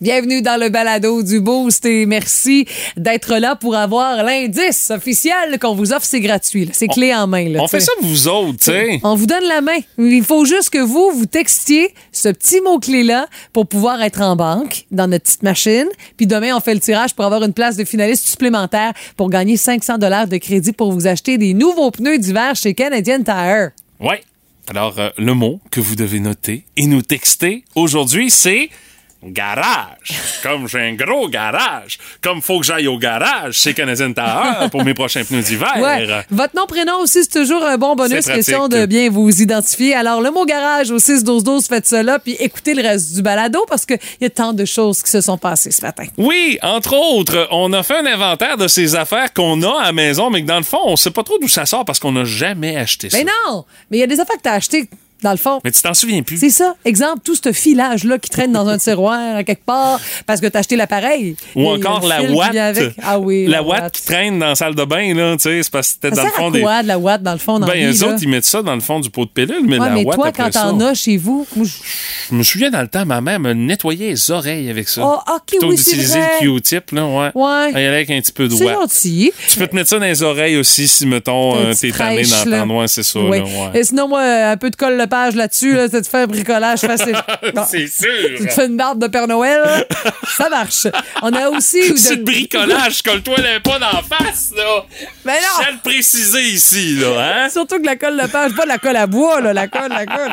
Bienvenue dans le balado du Boost et merci d'être là pour avoir l'indice officiel qu'on vous offre. C'est gratuit. C'est clé en main. Là, On fait ça pour vous autres, tu sais. On vous donne la main. Il faut juste que vous, vous textiez ce petit mot-clé-là pour pouvoir être en banque dans notre petite machine. Puis demain, on fait le tirage pour avoir une place de finaliste supplémentaire pour gagner 500 dollars de crédit pour vous acheter des nouveaux pneus d'hiver chez Canadian Tire. Ouais. Alors, euh, le mot que vous devez noter et nous texter aujourd'hui, c'est garage. Comme j'ai un gros garage. Comme faut que j'aille au garage chez Canadian Tire pour mes prochains pneus d'hiver. Ouais. Votre nom, prénom aussi, c'est toujours un bon bonus. Question de bien vous identifier. Alors, le mot garage au 6-12-12, faites cela, puis écoutez le reste du balado parce qu'il y a tant de choses qui se sont passées ce matin. Oui, entre autres, on a fait un inventaire de ces affaires qu'on a à la maison, mais que dans le fond, on sait pas trop d'où ça sort parce qu'on n'a jamais acheté ça. Mais non! Mais il y a des affaires que tu as achetées, dans le fond. Mais tu t'en souviens plus. C'est ça. Exemple, tout ce filage-là qui traîne dans un tiroir à quelque part parce que t'as acheté l'appareil. Ou encore le la avec. Ah oui. La ouate qui traîne dans la salle de bain, là, tu sais, c'est parce que c'était dans le fond à des. quoi, de la ouate, dans le fond, dans Ben, la eux autres, ils mettent ça dans le fond du pot de pilule, mais Ouais, la mais toi, quand t'en as chez vous, moi, je- me souviens dans le temps, ma mère me nettoyait les oreilles avec ça. Oh, ok, Plutôt oui, d'utiliser le Q-tip, là, ouais. Ouais. Avec un petit peu de c'est ouate. gentil. Tu peux te mettre ça dans les oreilles aussi si, mettons, euh, t'es tanné fraîche, là. d'entendre. Ouais, c'est ça, sinon, moi, un peu de colle le page là-dessus, là, ça te fait un bricolage facile. Bon. C'est Tu te sûr! fais une barbe de Père Noël, ça marche. On a aussi... C'est le bricolage, colle-toi les pas d'en face, là! Mais non! Je de le préciser ici, là, hein? Surtout que la colle de page, pas de la colle à bois, là, la colle, la colle.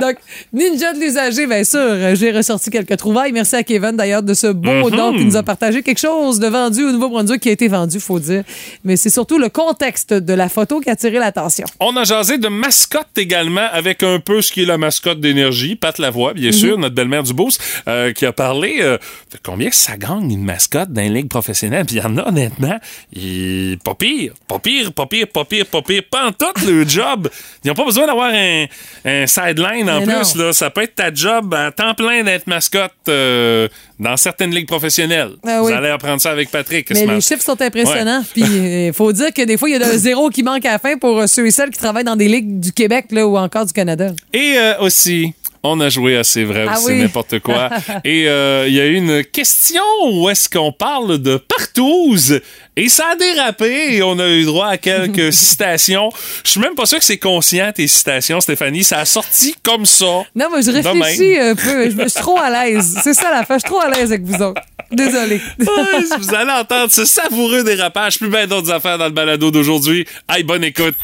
Donc, Ninja de l'usager, bien sûr, j'ai ressorti quelques trouvailles. Merci à Kevin, d'ailleurs, de ce beau Mhm. don qui nous a partagé quelque chose de vendu au Nouveau-Brunswick qui a été vendu, faut dire. Mais c'est surtout le contexte de la photo qui a attiré l'attention. On a jasé de mascotte également avec un peu ce qui est la mascotte d'énergie, Pat Lavoie, bien sûr, notre belle-mère du Beauce, euh, qui a parlé euh, de combien ça gagne une mascotte dans les ligues professionnelles. Puis il y en a honnêtement, il... pas pire, pas pire, pas pire, pas pire, pas pire, pas en tout le job. Ils n'ont pas besoin d'avoir un, un sideline en Mais plus. Là. Ça peut être ta job à temps plein d'être mascotte euh, dans certaines ligues professionnelles. Ah Vous allez apprendre ça avec Patrick. Mais les chiffres sont impressionnants. Puis il faut dire que des fois, il y a un zéro qui manque à la fin pour euh, ceux et celles qui travaillent dans des ligues du Québec là, ou encore du Canada. Et euh, aussi, on a joué à C'est vrai Ah c'est oui. n'importe quoi. Et euh, il y a eu une question où est-ce qu'on parle de partouze? Et ça a dérapé et on a eu droit à quelques citations. Je suis même pas sûr que c'est conscient tes citations, Stéphanie. Ça a sorti comme ça. Non, moi, je réfléchis un peu. Je me suis trop à l'aise. C'est ça la fin. Je suis trop à l'aise avec vous autres. Désolée. Ouais, vous allez entendre ce savoureux dérapage. Plus bien d'autres affaires dans le balado d'aujourd'hui. Aïe, bonne écoute.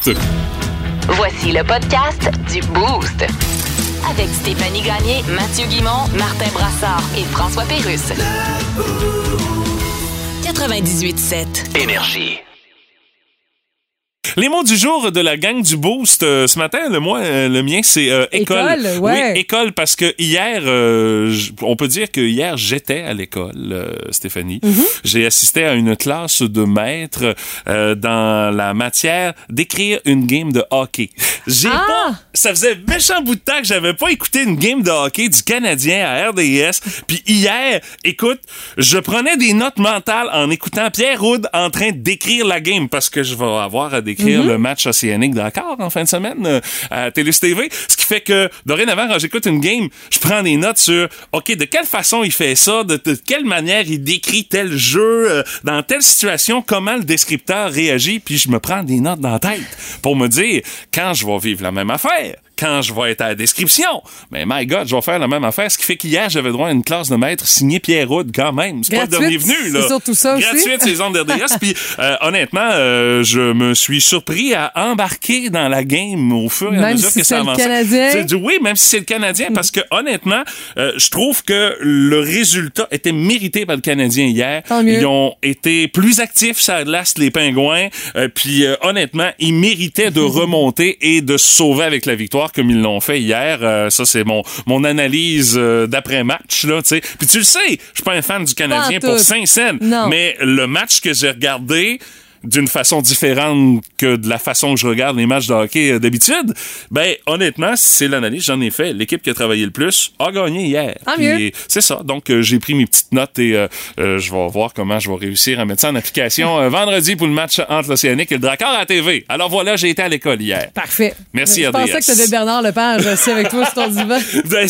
Voici le podcast du Boost. Avec Stéphanie Gagné, Mathieu Guimont, Martin Brassard et François Pérusse. 98.7. Énergie. Les mots du jour de la gang du Boost euh, ce matin, le, moi, euh, le mien, c'est euh, école. École, ouais. Oui, école, parce que hier, on peut dire que hier, j'étais à l'école, Stéphanie. Mm-hmm. J'ai assisté à une classe de maître dans la matière d'écrire une game de hockey. J'ai Ah! pas... Ça faisait méchant bout de temps que j'avais pas écouté une game de hockey du Canadien à RDS. Puis hier, écoute, je prenais des notes mentales en écoutant Pierre Roud en train d'écrire la game parce que je vais avoir à décrire le match océanique d'accord en fin de semaine euh, à Télé TV. Ce qui fait que dorénavant, quand j'écoute une game, je prends des notes sur OK, de quelle façon il fait ça, de, de quelle manière il décrit tel jeu, euh, dans telle situation, comment le descripteur réagit, puis je me prends des notes dans la tête pour me dire quand je vais vivre la même affaire quand je vais être à la description. Mais my God, je vais faire la même affaire. Ce qui fait qu'hier, j'avais droit à une classe de maître signée Pierre Roud quand même. C'est pas le dernier Gratuite, venu, là. c'est surtout ça aussi? Gratuite, ces ondes d'RDS. Puis euh, honnêtement, euh, je me suis surpris à embarquer dans la game au fur et à Même mesure si que ça le avançait. Canadien? C'est du- Oui, même si c'est le Canadien, parce que honnêtement, euh, je trouve que le résultat était mérité par le Canadien hier. Tant mieux. Ils ont été plus actifs la glace, les Pingouins. Euh, puis euh, honnêtement, ils méritaient de remonter et de se sauver avec la victoire. Comme ils l'ont fait hier. Euh, ça, c'est mon, mon analyse euh, d'après-match. là, tu sais. Puis tu le sais, je suis pas un fan du Canadien pour. Saint-Saëns. Mais le match que j'ai regardé d'une façon différente que de la façon que je regarde les matchs de hockey euh, d'habitude, ben honnêtement, c'est l'analyse j'en ai fait. L'équipe qui a travaillé le plus a gagné hier. Mieux. C'est ça. Donc euh, j'ai pris mes petites notes et euh, euh, je vais voir comment je vais réussir à mettre ça en application vendredi pour le match entre l'Océanique et le Dracard à la TV. Alors voilà, j'ai été à l'école hier. Parfait. Merci, Je pensais RDS. que avais Bernard Lepage assis avec toi sur ton divan. Ben,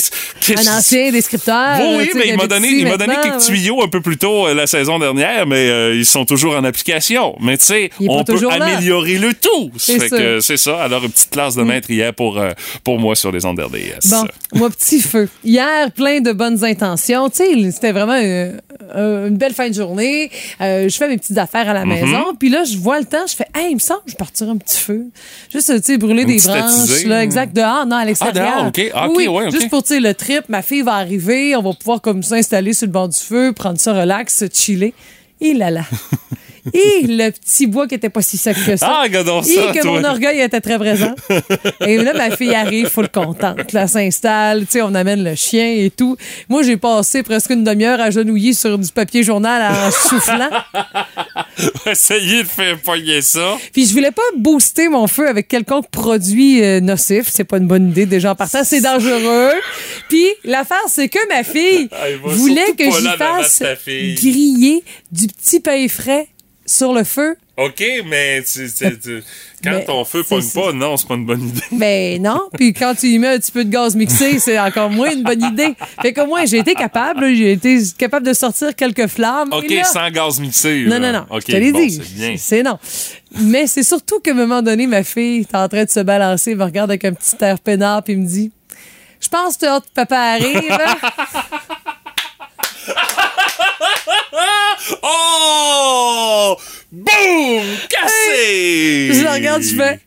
Un ancien descripteur. Oui, mais il m'a donné, il m'a donné quelques ouais. tuyaux un peu plus tôt la saison dernière, mais euh, ils sont toujours en application. Sais, on peut là. améliorer le tout. C'est ça. c'est ça. Alors, une petite classe de maître hier pour, euh, pour moi sur les ondes RDS. Bon, moi, petit feu. Hier, plein de bonnes intentions. Tu sais, c'était vraiment euh, euh, une belle fin de journée. Euh, je fais mes petites affaires à la Mm-hmm. maison. Puis là, je vois le temps. Je fais, hey, il me semble que je partirai un petit feu. Juste, tu sais, brûler des branches. attisée, Là, ou- exact. Dehors, non, à l'extérieur. dehors, OK. Ah, OK, oui, ouais, OK. Juste pour, tu sais, le trip. Ma fille va arriver. On va pouvoir comme s'installer sur le bord du feu, prendre ça relax, chiller. Et là là. Et le petit bois qui était pas si sec que ça. Ah, regardons Et ça, que toi. mon orgueil était très présent. et là, ma fille arrive, full contente. Là, s'installe, tu sais, on amène le chien et tout. Moi, j'ai passé presque une demi-heure agenouillée sur du papier journal en soufflant. Essayez de faire pogner ça. Puis je voulais pas booster mon feu avec quelconque produit euh, nocif. C'est pas une bonne idée déjà en partant. C'est dangereux. Puis l'affaire, c'est que ma fille voulait que j'y fasse griller du petit pain frais sur le feu. OK, mais tu, tu- tu- quand Mais ton feu pogne pas, non, c'est pas une bonne idée. Ben non. Puis quand tu y mets un petit peu de gaz mixé, c'est encore moins une bonne idée. Fait que moi, j'ai été capable. J'ai été capable de sortir quelques flammes. OK, là- sans gaz mixé. Non, non, non. Je te l'ai bon, dit. C'est bien. C'est non. Mais c'est surtout qu'à un moment donné, ma fille est en train de se balancer, me regarde avec un petit air peinard, puis me dit Je pense que papa arrive. hein? Oh! Boum! Cassé! je la regarde, je fais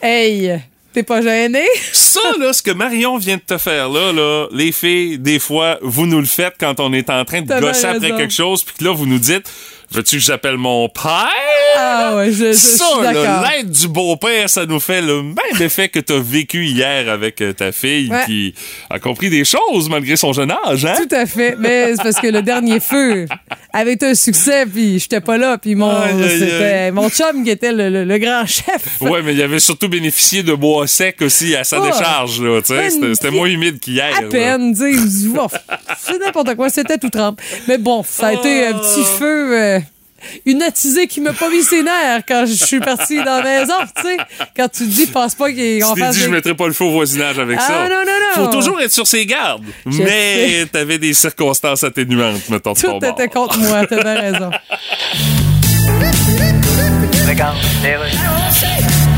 Hey, t'es pas gêné? Ça, là, ce que Marion vient de te faire, là, là, les filles, des fois, vous nous le faites quand on est en train de gosser après quelque chose, puis que là, vous nous dites, veux-tu que j'appelle mon père? Ah ouais, je, je- je ça, l'aide du beau-père, ça nous fait le même effet que t'as vécu hier avec euh, ta fille Ouais. qui a compris des choses malgré son jeune âge, hein? Tout à fait. Mais c'est parce que le dernier feu été un succès, puis j'étais pas là, puis mon, Aïe, aïe, c'était mon chum qui était le, le- le grand chef. Ouais, mais il avait surtout bénéficié de bois sec aussi à sa Oh. décharge, là, tu sais. C'était- moins humide qu'hier. À peine, tu sais, Ouf, c'est n'importe quoi, c'était tout trempe. Mais bon, ça a été un petit Oh. feu, euh, une attisée qui m'a pas mis ses nerfs quand je suis partie dans la maison, tu sais. Quand tu te dis, pense pas qu'on Tu t'es fasse dit, je des- mettrai pas le feu au voisinage avec Ah, ça. non, non, non. Faut toujours être sur ses gardes. Je mais t'avais des circonstances atténuantes, mettons, de ton Tout était bord. contre moi, t'as bien raison. Je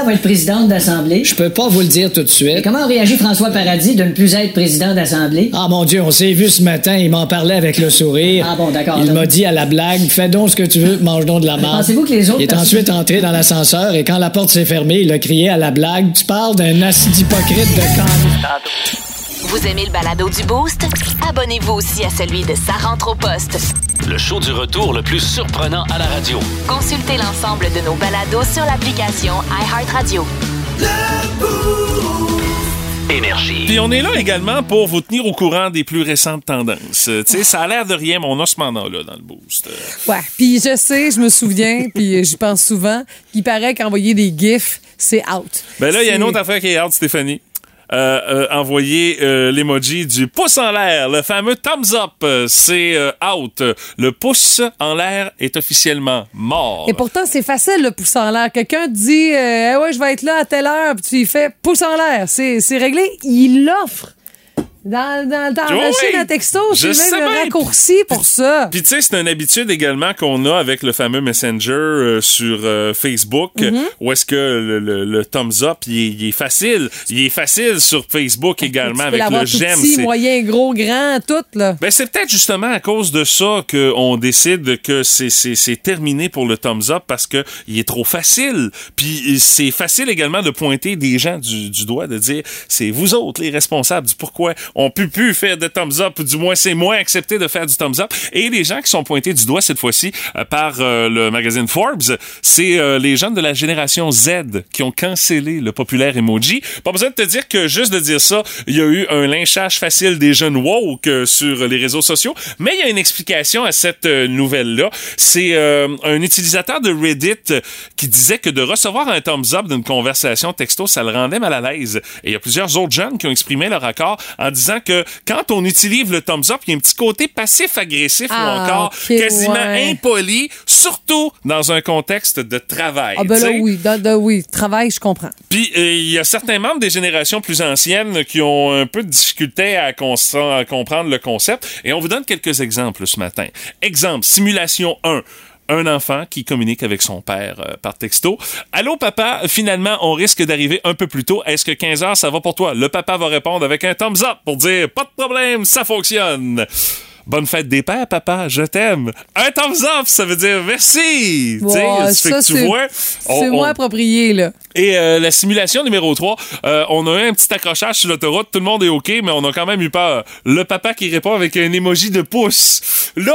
va être présidente d'Assemblée? Je peux pas vous le dire tout de Et suite. comment réagit François Paradis de ne plus être président d'Assemblée? Ah mon Dieu, on s'est vu ce matin, il m'en parlait avec le sourire. Ah bon, d'accord. Il m'a dit à la blague, fais donc ce que tu veux, mange donc de la marde. Pensez-vous que les autres Il est ensuite entré dans l'ascenseur et quand la porte s'est fermée, il a crié à la blague, tu parles d'un acide hypocrite de con. Vous aimez le balado du Boost? Abonnez-vous aussi à celui de Sa rentre au poste. Le show du retour le plus surprenant à la radio. Consultez l'ensemble de nos balados sur l'application iHeartRadio. Énergie. Puis on est là également pour vous tenir au courant des plus récentes tendances. Euh, Tu sais, ça a l'air de rien, mais on a ce mandat-là dans le boost. Ouais. Puis je sais, je me souviens, puis j'y pense souvent, qu'il paraît qu'envoyer des gifs, c'est out. Ben là, il y a une autre affaire qui est hard, Stéphanie. Euh, euh, envoyer euh, l'emoji du pouce en l'air, le fameux thumbs up, c'est out. Le pouce en l'air est officiellement mort. Et pourtant, c'est facile, le pouce en l'air. Quelqu'un dit, Eh ouais, je vais être là à telle heure, puis tu y fais pouce en l'air. C'est réglé. Il l'offre. Dans, dans, dans la Oui, à texto, sais même le raccourci pour ça. Puis tu sais, c'est une habitude également qu'on a avec le fameux Messenger euh, sur euh, Facebook, Mm-hmm. où est-ce que le, le- le thumbs up, il est, est facile. Il est facile sur Facebook également tu peux avec le j'aime. petit, moyen, gros, grand, tout, là. Ben, c'est peut-être justement à cause de ça qu'on décide que c'est, c'est, c'est terminé pour le thumbs up parce que il est trop facile. Puis c'est facile également de pointer des gens du, du doigt, de dire c'est vous autres les responsables du pourquoi on peut plus faire de thumbs up, ou du moins c'est moins accepté de faire du thumbs up. Et les gens qui sont pointés du doigt cette fois-ci euh, par euh, le magazine Forbes, c'est euh, les jeunes de la génération Z qui ont cancellé le populaire emoji. Pas besoin de te dire que juste de dire ça, il y a eu un lynchage facile des jeunes woke sur les réseaux sociaux, mais il y a une explication à cette nouvelle-là. C'est un utilisateur de Reddit qui disait que de recevoir un thumbs up d'une conversation texto, ça le rendait mal à l'aise. Et il y a plusieurs autres jeunes qui ont exprimé leur accord en disant que quand on utilise le thumbs up, il y a un petit côté passif-agressif ou Ah, encore quasiment ouais. impoli, surtout dans un contexte de travail. Ah ben là, oui. Da- oui. Travail, je comprends. Puis euh, il y a certains membres des générations plus anciennes qui ont un peu de difficulté à, à comprendre le concept. Et on vous donne quelques exemples ce matin. Exemple, simulation 1 un enfant qui communique avec son père euh, par texto. Allô papa, finalement on risque d'arriver un peu plus tôt. Est-ce que 15 heures ça va pour toi? Le papa va répondre avec un thumbs up pour dire pas de problème, ça fonctionne. Bonne fête des pères, papa, je t'aime. Un thumbs up, ça veut dire merci. Ouais, ça fait que tu c'est- vois, C'est on- moins approprié, là. et euh, la simulation numéro 3, euh, on a eu un petit accrochage sur l'autoroute, tout le monde est OK, mais on a quand même eu peur. Le papa qui répond avec un emoji de pouce. Là,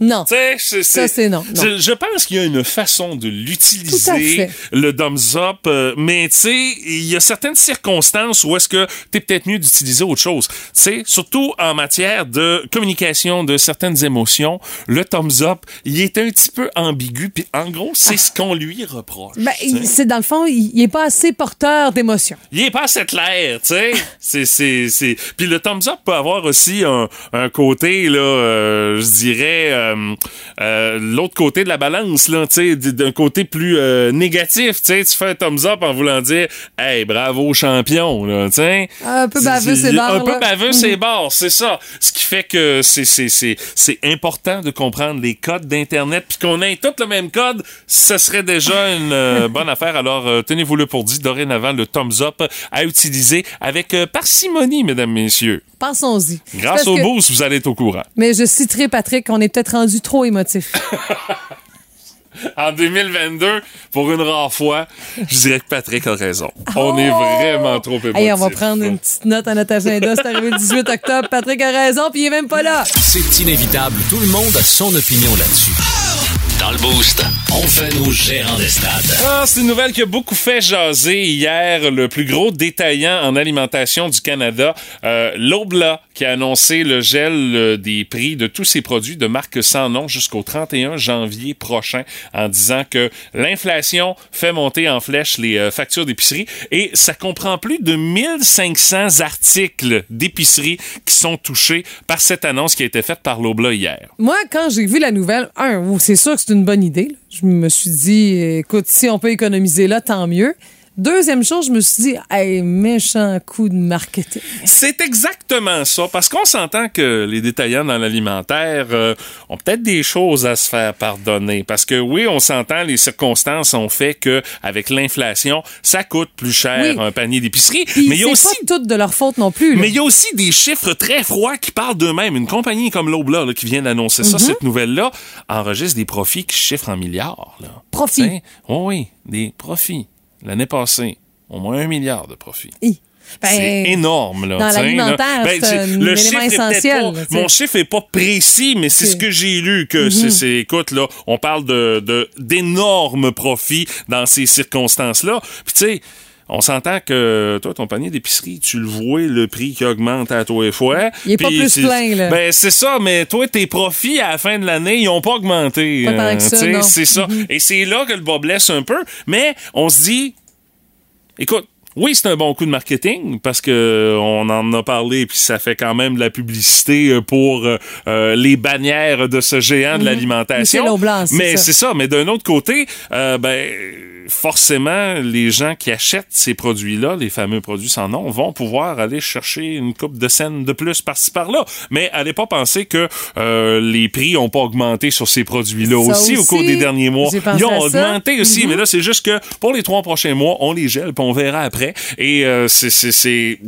Non. tu c'est- Ça, c'est non, non. Je, je pense qu'il y a une façon de l'utiliser, le thumbs up, euh, mais tu sais, il y a certaines circonstances où est-ce que t'es peut-être mieux d'utiliser autre chose. Tu sais, surtout en matière de communication de certaines émotions, le thumbs up, il est un petit peu ambigu, puis en gros, c'est ce qu'on lui reproche. Ben, tu c'est dans le fond, il il est pas assez porteur d'émotions. Il est pas assez clair, tu sais. c'est... Puis le thumbs up peut avoir aussi un, un côté, là, euh, je dirais, euh, euh, l'autre côté de la balance, là, d'un côté plus euh, négatif, tu sais. Tu fais un thumbs up en voulant dire, hey, bravo champion, là. Un peu baveux, c'est barre, Un peu baveux, c'est barre, c'est ça. Ce qui fait que c'est, c'est, c'est, c'est important de comprendre les codes d'Internet, puis qu'on ait tous le même code, ce serait déjà une bonne affaire. Alors, tenez-vous le pour dit, dorénavant, le thumbs up à utiliser avec parcimonie, mesdames, messieurs. Pensons-y. Grâce au boost, vous allez être au courant. Mais je citerai Patrick, on est peut-être rendu trop émotif. En 2022, pour une rare fois, je dirais que Patrick a raison. On est vraiment trop émotif. Oh! Hey, on va prendre une petite note à notre agenda. C'est arrivé le 18 octobre. Patrick a raison, puis il est même pas là. C'est inévitable. Tout le monde a son opinion là-dessus. Dans le Boost, on fait nos gérants des stades. Ah, c'est une nouvelle qui a beaucoup fait jaser hier. Le plus gros détaillant en alimentation du Canada, euh, Lobla, qui a annoncé le gel euh, des prix de tous ses produits de marque sans nom jusqu'au 31 janvier prochain en disant que l'inflation fait monter en flèche les euh, factures d'épicerie et ça comprend plus de 1500 articles d'épicerie qui sont touchés par cette annonce qui a été faite par Lobla hier. Moi, quand j'ai vu la nouvelle, un, c'est sûr que c'est bonne idée. Je me suis dit, écoute, si on peut économiser là, tant mieux. Deuxième chose, je me suis dit, hey, méchant coup de marketing. C'est exactement ça, parce qu'on s'entend que les détaillants dans l'alimentaire euh, ont peut-être des choses à se faire pardonner, parce que oui, on s'entend, les circonstances ont fait que avec l'inflation, ça coûte plus cher Oui. un panier d'épicerie, mais il y a aussi pas toutes de leur faute non plus. là. mais il y a aussi des chiffres très froids qui parlent d'eux-mêmes. Une compagnie comme Lobla, là, qui vient d'annoncer Mhm. ça, cette nouvelle-là, enregistre des profits qui chiffrent en milliards. Là. Profits. Oui, des profits. L'année passée, au moins un milliard de profits. Ben, c'est énorme, là. dans l'alimentaire. Ben, c'est un le élément essentiel, pas- là, t'sais. mon chiffre est pas précis, mais c'est ce que j'ai lu que Mhm. c'est- c'est, écoute, là, on parle de, de, d'énormes profits dans ces circonstances-là. Puis, tu sais, on s'entend que toi, ton panier d'épicerie, tu le vois, le prix qui augmente à toi et fois. Il est pas plus plein, là. Ben, c'est ça, mais toi, tes profits à la fin de l'année, ils ont pas augmenté. Pas ça, non. C'est ça. Et c'est là que le bas blesse un peu. Mais on se dit, écoute, Oui, c'est un bon coup de marketing parce que euh, on en a parlé puis ça fait quand même de la publicité euh, pour euh, euh, les bannières de ce géant de l'alimentation. Mhm. C'est Mais c'est ça. Mais d'un autre côté, euh, ben forcément, les gens qui achètent ces produits-là, les fameux produits sans nom, vont pouvoir aller chercher une coupe de scènes de plus par-ci par-là. Mais allez pas penser que euh, les prix ont pas augmenté sur ces produits-là aussi, au cours des derniers mois. Ils ont augmenté aussi, mais là c'est juste que pour les trois prochains mois, on les gèle puis on verra après. Et euh, c'est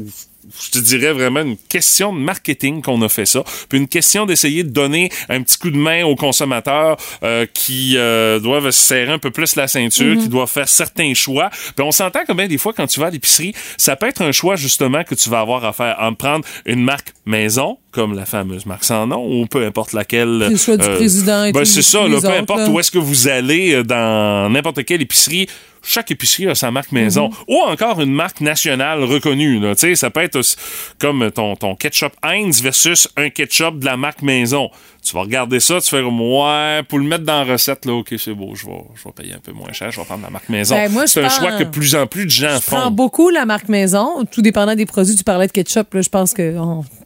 je te dirais vraiment une question de marketing qu'on a fait ça, puis une question d'essayer de donner un petit coup de main aux consommateurs euh, qui euh, doivent se serrer un peu plus la ceinture, qui doivent faire certains choix. Puis on s'entend que bien des fois quand tu vas à l'épicerie, ça peut être un choix justement que tu vas avoir à faire en prendre une marque maison comme la fameuse marque sans nom ou peu importe laquelle. Le choix du président et ben c'est ça, là, peu importe là. où est-ce que vous allez euh, dans n'importe quelle épicerie, chaque épicerie a sa marque maison. Mhm. Ou encore une marque nationale reconnue. Là. Ça peut être comme ton, ton ketchup Heinz versus un ketchup de la marque maison. Tu vas regarder ça, tu fais comme, ouais, pour le mettre dans la recette, là, OK, c'est beau, je vais, je vais payer un peu moins cher, je vais prendre la marque maison. Ben, c'est un prends- choix que de plus en plus de gens Je prends font. beaucoup la marque maison, tout dépendant des produits. Tu parlais de ketchup, là, je pense que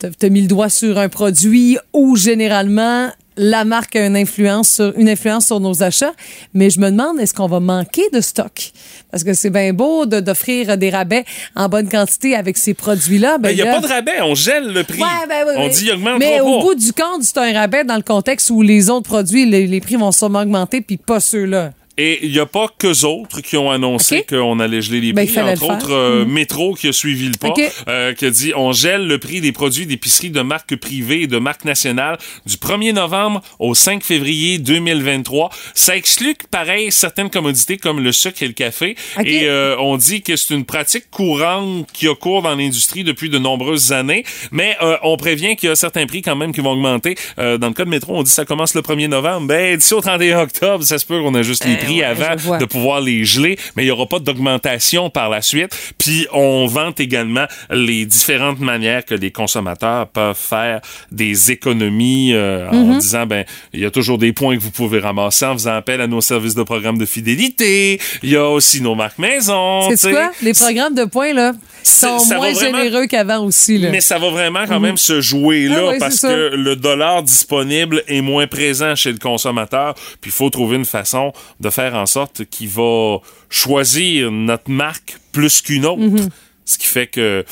tu as mis le doigt sur un produit où généralement la marque a une influence sur, une influence sur nos achats. Mais je me demande, est-ce qu'on va manquer de stock? Parce que c'est bien beau de- d'offrir des rabais en bonne quantité avec ces produits-là. Ben, Ben, il n'y a là- pas de rabais, on gèle le prix. Ouais, ben oui, on oui. dit, il augmente Mais pas. au bout du compte, c'est un rabais dans le contexte où les autres produits, les, les prix vont sûrement augmenter, puis pas ceux-là. Et il n'y a pas qu'eux autres qui ont annoncé qu'on allait geler les Ben, prix. il fallait Entre le autres, euh, Mhm. Métro qui a suivi le pas, OK. euh, qui a dit on gèle le prix des produits d'épicerie de marque privée et de marque nationale du 1er novembre au 5 février 2023. Ça exclut, pareil, certaines commodités comme le sucre et le café. OK. Et euh, on dit que c'est une pratique courante qui a cours dans l'industrie depuis de nombreuses années. Mais euh, on prévient qu'il y a certains prix quand même qui vont augmenter. Euh, dans le cas de Métro, on dit que ça commence le 1er novembre. Ben, d'ici au 31 octobre, ça se peut qu'on ajuste les Eh prix ouais, avant de pouvoir les geler, mais il n'y aura pas d'augmentation par la suite. Puis on vante également les différentes manières que les consommateurs peuvent faire des économies euh, en Mm-hmm. disant ben il y a toujours des points que vous pouvez ramasser en faisant appel à nos services de programme de fidélité. Il y a aussi nos marques maison. C'est quoi? Les programmes de points, là, sont moins vraiment- généreux qu'avant aussi, là. Mais ça va vraiment quand même se jouer là Ah ouais, parce que le dollar disponible est moins présent chez le consommateur. Puis il faut trouver une façon de faire en sorte qu'il va choisir notre marque plus qu'une autre. Mhm. Ce qui fait que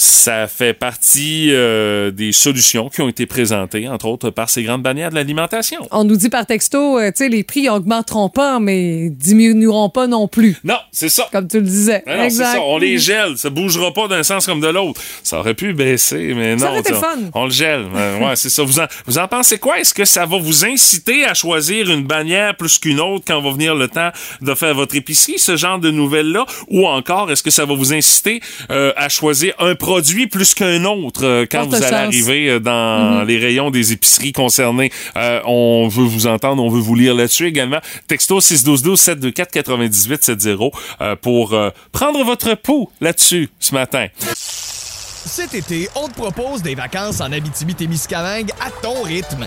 ça fait partie euh, des solutions qui ont été présentées, entre autres, par ces grandes bannières de l'alimentation. On nous dit par texto, euh, tu sais, les prix augmenteront pas, mais diminueront pas non plus, Non, c'est ça. comme tu le disais. Non, c'est ça, on les gèle, ça bougera pas d'un sens comme de l'autre. Ça aurait pu baisser, mais non. Ça aurait été on- fun. On le gèle. Euh, ouais, c'est ça. Vous en, vous en pensez quoi? Est-ce que ça va vous inciter à choisir une bannière plus qu'une autre quand va venir le temps de faire votre épicerie, ce genre de nouvelles-là? Ou encore, est-ce que ça va vous inciter euh, à choisir un produit plus qu'un autre euh, quand Porte vous allez chance. arriver euh, dans les rayons des épiceries concernées? Euh, on veut vous entendre, on veut vous lire là-dessus également. Texto 612 724 98 70 euh, pour euh, prendre votre pouls là-dessus ce matin. Cet été, on te propose des vacances en Abitibi-Témiscamingue à ton rythme.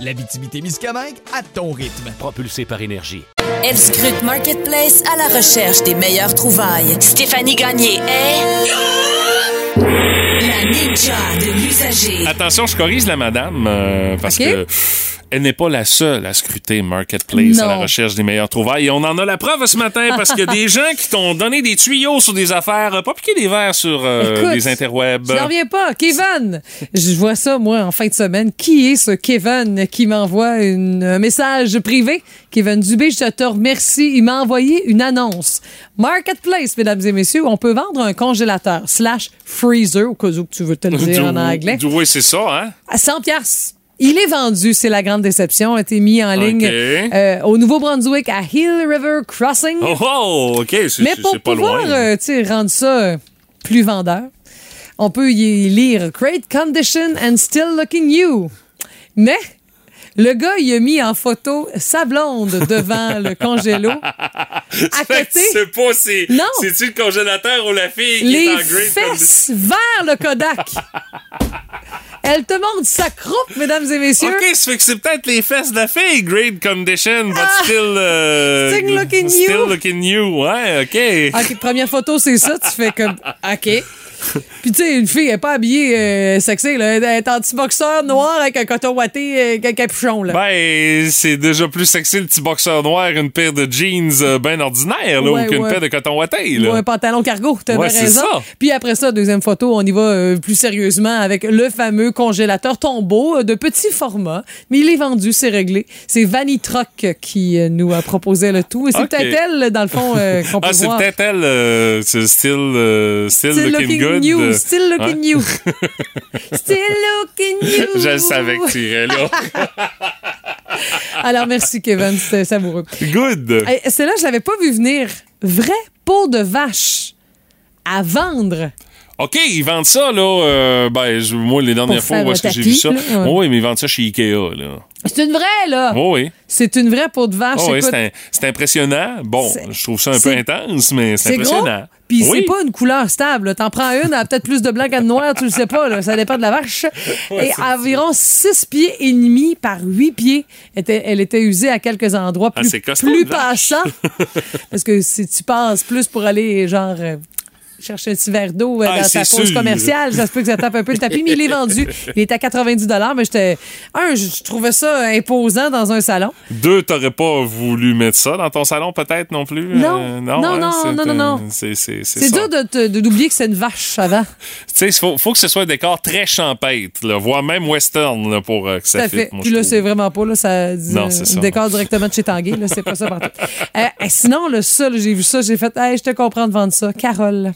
L'Abitibi-Témiscamingue à ton rythme. Propulsé par énergie. Elle scrute Marketplace à la recherche des meilleures trouvailles. Stéphanie Gagné est... La ninja de l'usager. Attention, je corrige la madame euh, parce que elle n'est pas la seule à scruter Marketplace à la recherche des meilleures trouvailles. Et on en a la preuve ce matin parce qu'il y a des gens qui t'ont donné des tuyaux sur des affaires, euh, pas piquer des verres sur euh, Écoute, les interwebs. Je n'en reviens pas. Kevin! Je vois ça, moi, en fin de semaine. Qui est ce Kevin qui m'envoie une- un message privé? Kevin Dubé, je te remercie. Il m'a envoyé une annonce. Marketplace, mesdames et messieurs, on peut vendre un congélateur slash freezer, au cas où tu veux te le dire en anglais, du- Oui, c'est ça, hein? à 100 pièces. Il est vendu, c'est la grande déception, a été mis en ligne euh, au Nouveau-Brunswick à Hill River Crossing. Oh, oh, OK, c'est Mais pour pas pouvoir loin. euh, rendre ça euh, plus vendeur, on peut y lire Great condition and still looking you. Mais Le gars, il a mis en photo sa blonde devant le congélo. À côté, sais pas si Non. c'est-tu le congélateur ou la fille qui les est en grade comme fesses vers le Kodak. Elle te montre sa croupe, mesdames et messieurs. OK, ça fait que c'est peut-être les fesses de la fille, grade condition, but Ah! still... euh, Still looking still new. looking new, ouais, OK. OK, première photo, c'est ça. Tu fais comme, OK. Puis tu sais, une fille, elle est pas habillée euh, sexy, là. Elle est en petit boxeur noir avec un coton ouaté, euh, avec un capuchon, là. Ben, c'est déjà plus sexy le petit boxeur noir, une paire de jeans euh, ben ordinaire, là, Ouais, ou qu'une ouais. paire de coton Ou là. un pantalon cargo, t'as Ouais, bien raison. ça. Puis après ça, deuxième photo, on y va euh, plus sérieusement avec le fameux congélateur tombeau de petit format. Mais il est vendu, c'est réglé. C'est Vanny Truck qui nous a proposé le tout. Et c'est peut-être elle, dans le fond, qu'on peut Ah, c'est peut-être elle, c'est still, euh, still, Still looking, looking good. euh, still looking ouais. new. Still looking new. Je savais que tu irais là. Alors, merci, Kevin. C'était savoureux. Good. Hey, Celle-là, je l'avais pas vu venir. Vrai peau de vache à vendre. OK, ils vendent ça, là. euh, ben, je- moi, les dernières fois, faire où un est-ce que j'ai vu ça? là, ouais. Oui, mais ils vendent ça chez Ikea, là. C'est une vraie, là. Oh, oui. C'est une vraie peau de vache. Oh, oui, c'est c'est impressionnant. Bon, C'est- je trouve ça un peu c'est- intense, mais c'est c'est gros. Puis Oui. c'est pas une couleur stable. T'en prends une, elle a peut-être plus de blanc qu'à de noir, tu le sais pas. là. Ça dépend de la vache. Et environ 6 pieds et demi par 8 pieds. Était- elle était usée à quelques endroits Ah, plus, costaud, plus passants. Parce que si tu passes plus pour aller, genre... chercher un petit verre d'eau euh, Ah, dans ta c'est pause commerciale, ça se peut que ça tape un peu le tapis, mais il est vendu. Il est à 90 mais j'étais... Un, je trouvais ça imposant dans un salon. Deux, t'aurais pas voulu mettre ça dans ton salon, peut-être, non plus? Non. Euh, Non, hein, non, c'est non, non, non. C'est ça. dur de d'oublier que c'est une vache avant. Tu sais, il faut, faut que ce soit un décor très champêtre, là, voire même western, là, pour euh, que ça fitte, fait. moi, Puis là, c'est vraiment pas, là, ça dit, Non, euh, c'est ça. un décor directement de chez Tanguay, là, c'est pas ça partout. Sinon, le ça, là, j'ai vu ça, j'ai fait, hey, je te comprends de vendre ça. Carole.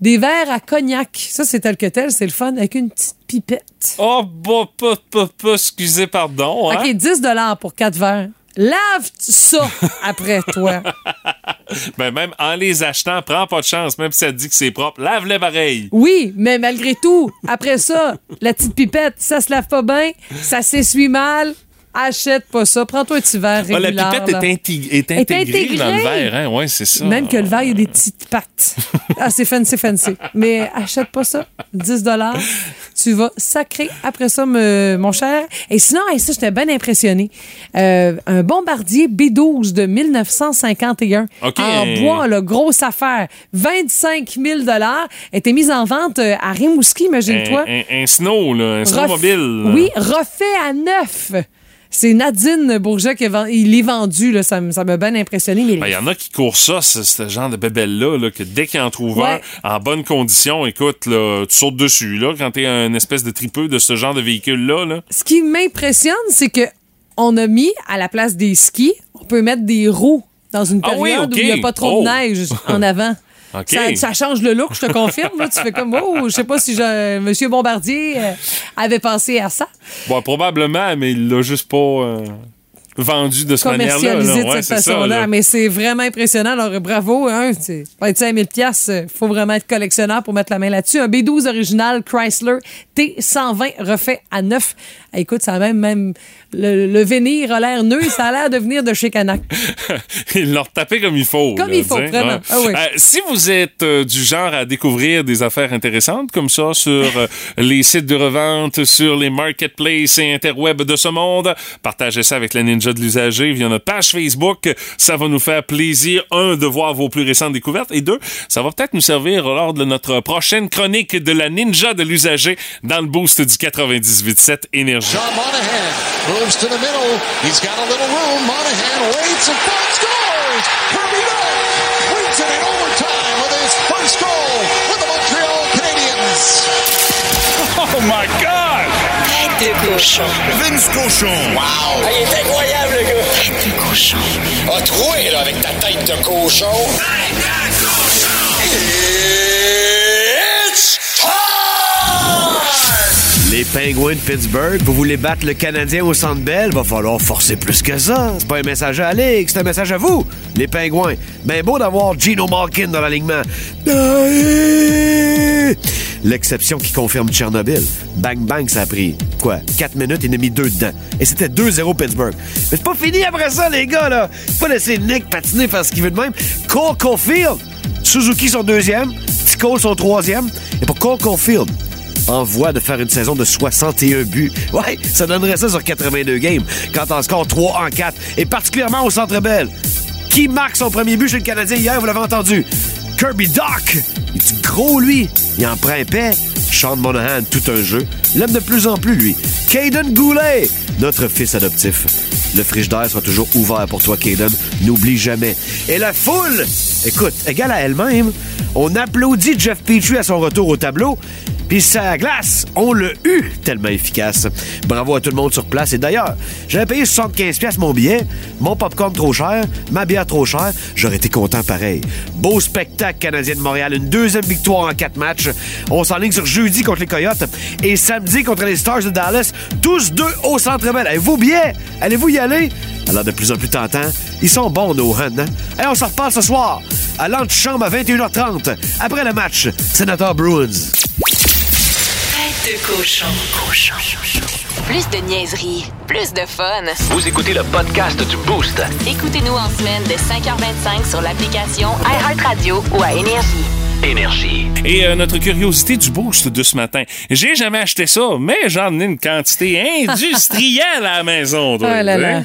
Des verres à cognac. Ça, c'est tel que tel, c'est le fun, avec une petite pipette. Oh, bah, pas, pas, pas, excusez, pardon. Hein? OK, 10 pour quatre verres. Lave ça après toi. Ben, même en les achetant, prends pas de chance, même si ça te dit que c'est propre, lave-les pareil. Oui, mais malgré tout, après ça, la petite pipette, ça se lave pas bien, ça s'essuie mal. Achète pas ça. Prends-toi un petit verre Ah, régulier. la pipette est, intég- est Est intégrée dans le intégrée. verre, hein? Ouais, c'est ça. Même que le verre, il y a des petites pattes. Ah, c'est fancy, fancy. Mais achète pas ça. 10 Tu vas sacrer après ça, me- mon cher. Et sinon, hey, ça, j'étais bien impressionné. Euh, un bombardier B12 de 1951. OK. En bois, là, grosse affaire. 25 000 était mise en vente euh, à Rimouski, imagine-toi. Un, un- un snow, là, un snowmobile. Oui, refait à neuf. C'est Nadine Bourget qui il est vendu, là, ça m'a bien impressionné. Ben, il y en a qui courent ça, ce, genre de bébelle-là, là, que dès qu'ils en trouvent Ouais. un en bonne condition, écoute, là, tu sautes dessus, là, quand t'es un espèce de tripeux de ce genre de véhicule-là, là. ce qui m'impressionne, c'est que on a mis à la place des skis, on peut mettre des roues dans une Ah période oui, où il n'y a pas trop Oh. de neige en avant. Ça change le look, je te confirme. là. Tu fais comme, oh, je sais pas si je- Monsieur Bombardier euh, avait pensé à ça. Bon, probablement, mais il l'a juste pas euh, vendu de cette manière-là. Commercialisé là. de Ouais, cette façon-là. là. Mais c'est vraiment impressionnant. Alors, bravo. Hein, pas être 5000 pièces, faut vraiment être collectionneur pour mettre la main là-dessus. Un B12 original Chrysler T120 refait à neuf. Ah, Écoute, ça a même, même le, le vénir a l'air neuf. Ça a l'air de venir de chez Canac. Ils l'ont retapé comme il faut. Comme là, il faut, vraiment. Ah oui. Euh, si vous êtes euh, du genre à découvrir des affaires intéressantes comme ça sur euh, les sites de revente, sur les marketplaces et interwebs de ce monde, partagez ça avec la Ninja de l'usager via notre page Facebook. Ça va nous faire plaisir, un, de voir vos plus récentes découvertes et deux, ça va peut-être nous servir lors de notre prochaine chronique de la Ninja de l'usager dans le boost du 98.7 Énergie. John Monahan moves to the middle. He's got a little room. Monahan waits and front scores. Kirby Doak wins it in overtime with his first goal with the Montreal Canadiens. Oh my God! Tête de cochon. Vince Cochon. Wow. il est incroyable, le gars! Tête de cochon. A troué, là, avec ta tête de cochon. Tête de cochon! It's time! Les Pingouins de Pittsburgh, vous voulez battre le Canadien au Centre Bell? Va falloir forcer plus que ça. C'est pas un message à Alex, c'est un message à vous, les Pingouins. Ben beau d'avoir Gino Malkin dans l'alignement. L'exception qui confirme Tchernobyl. Bang bang, ça a pris, quoi, 4 minutes, il a mis deux dedans. Et c'était 2-0 Pittsburgh. Mais c'est pas fini après ça, les gars, là. Faut pas laisser Nick patiner faire ce qu'il veut de même. Cole Caulfield, Suzuki son deuxième, T. Cole son troisième. Et pour Cole Caulfield, en voie de faire une saison de 61 buts. Ouais, ça donnerait ça sur 82 games, quand on score 3 en 4, et particulièrement au Centre Bell. Qui marque son premier but chez le Canadien hier, vous l'avez entendu? Kirby Doc! Il est gros, lui. Il en prend un paix. Sean Monahan, tout un jeu. L'aime de plus en plus, lui. Caden Goulet, notre fils adoptif. Le frigidaire sera toujours ouvert pour toi, Caden. N'oublie jamais. Et la foule, écoute, égale à elle-même, on applaudit Jeff Petrie à son retour au tableau. Puis sa glace, on l'a eu tellement efficace. Bravo à tout le monde sur place. Et d'ailleurs, j'avais payé 75$ piastres mon billet, mon popcorn trop cher, ma bière trop chère. J'aurais été content pareil. Beau spectacle canadien de Montréal. Une deuxième victoire en quatre matchs. On s'enligne sur jeudi contre les Coyotes et samedi contre les Stars de Dallas. Tous deux au Centre Bell. Avez vos billets? Allez-vous y aller? Alors, de plus en plus tentant, ils sont bons, nos Huns, hein? Et on se reparle ce soir à l'antichambre à 21h30. Après le match, Sénateur Bruins. Tête de cochon. Plus de niaiserie, plus de fun. Vous écoutez le podcast du Boost. Écoutez-nous en semaine de 5h25 sur l'application iHeartRadio ou à Énergie. Énergie. Et euh, notre curiosité du boost de ce matin. J'ai jamais acheté ça, mais j'en ai une quantité industrielle à la maison. toi, Oh là là.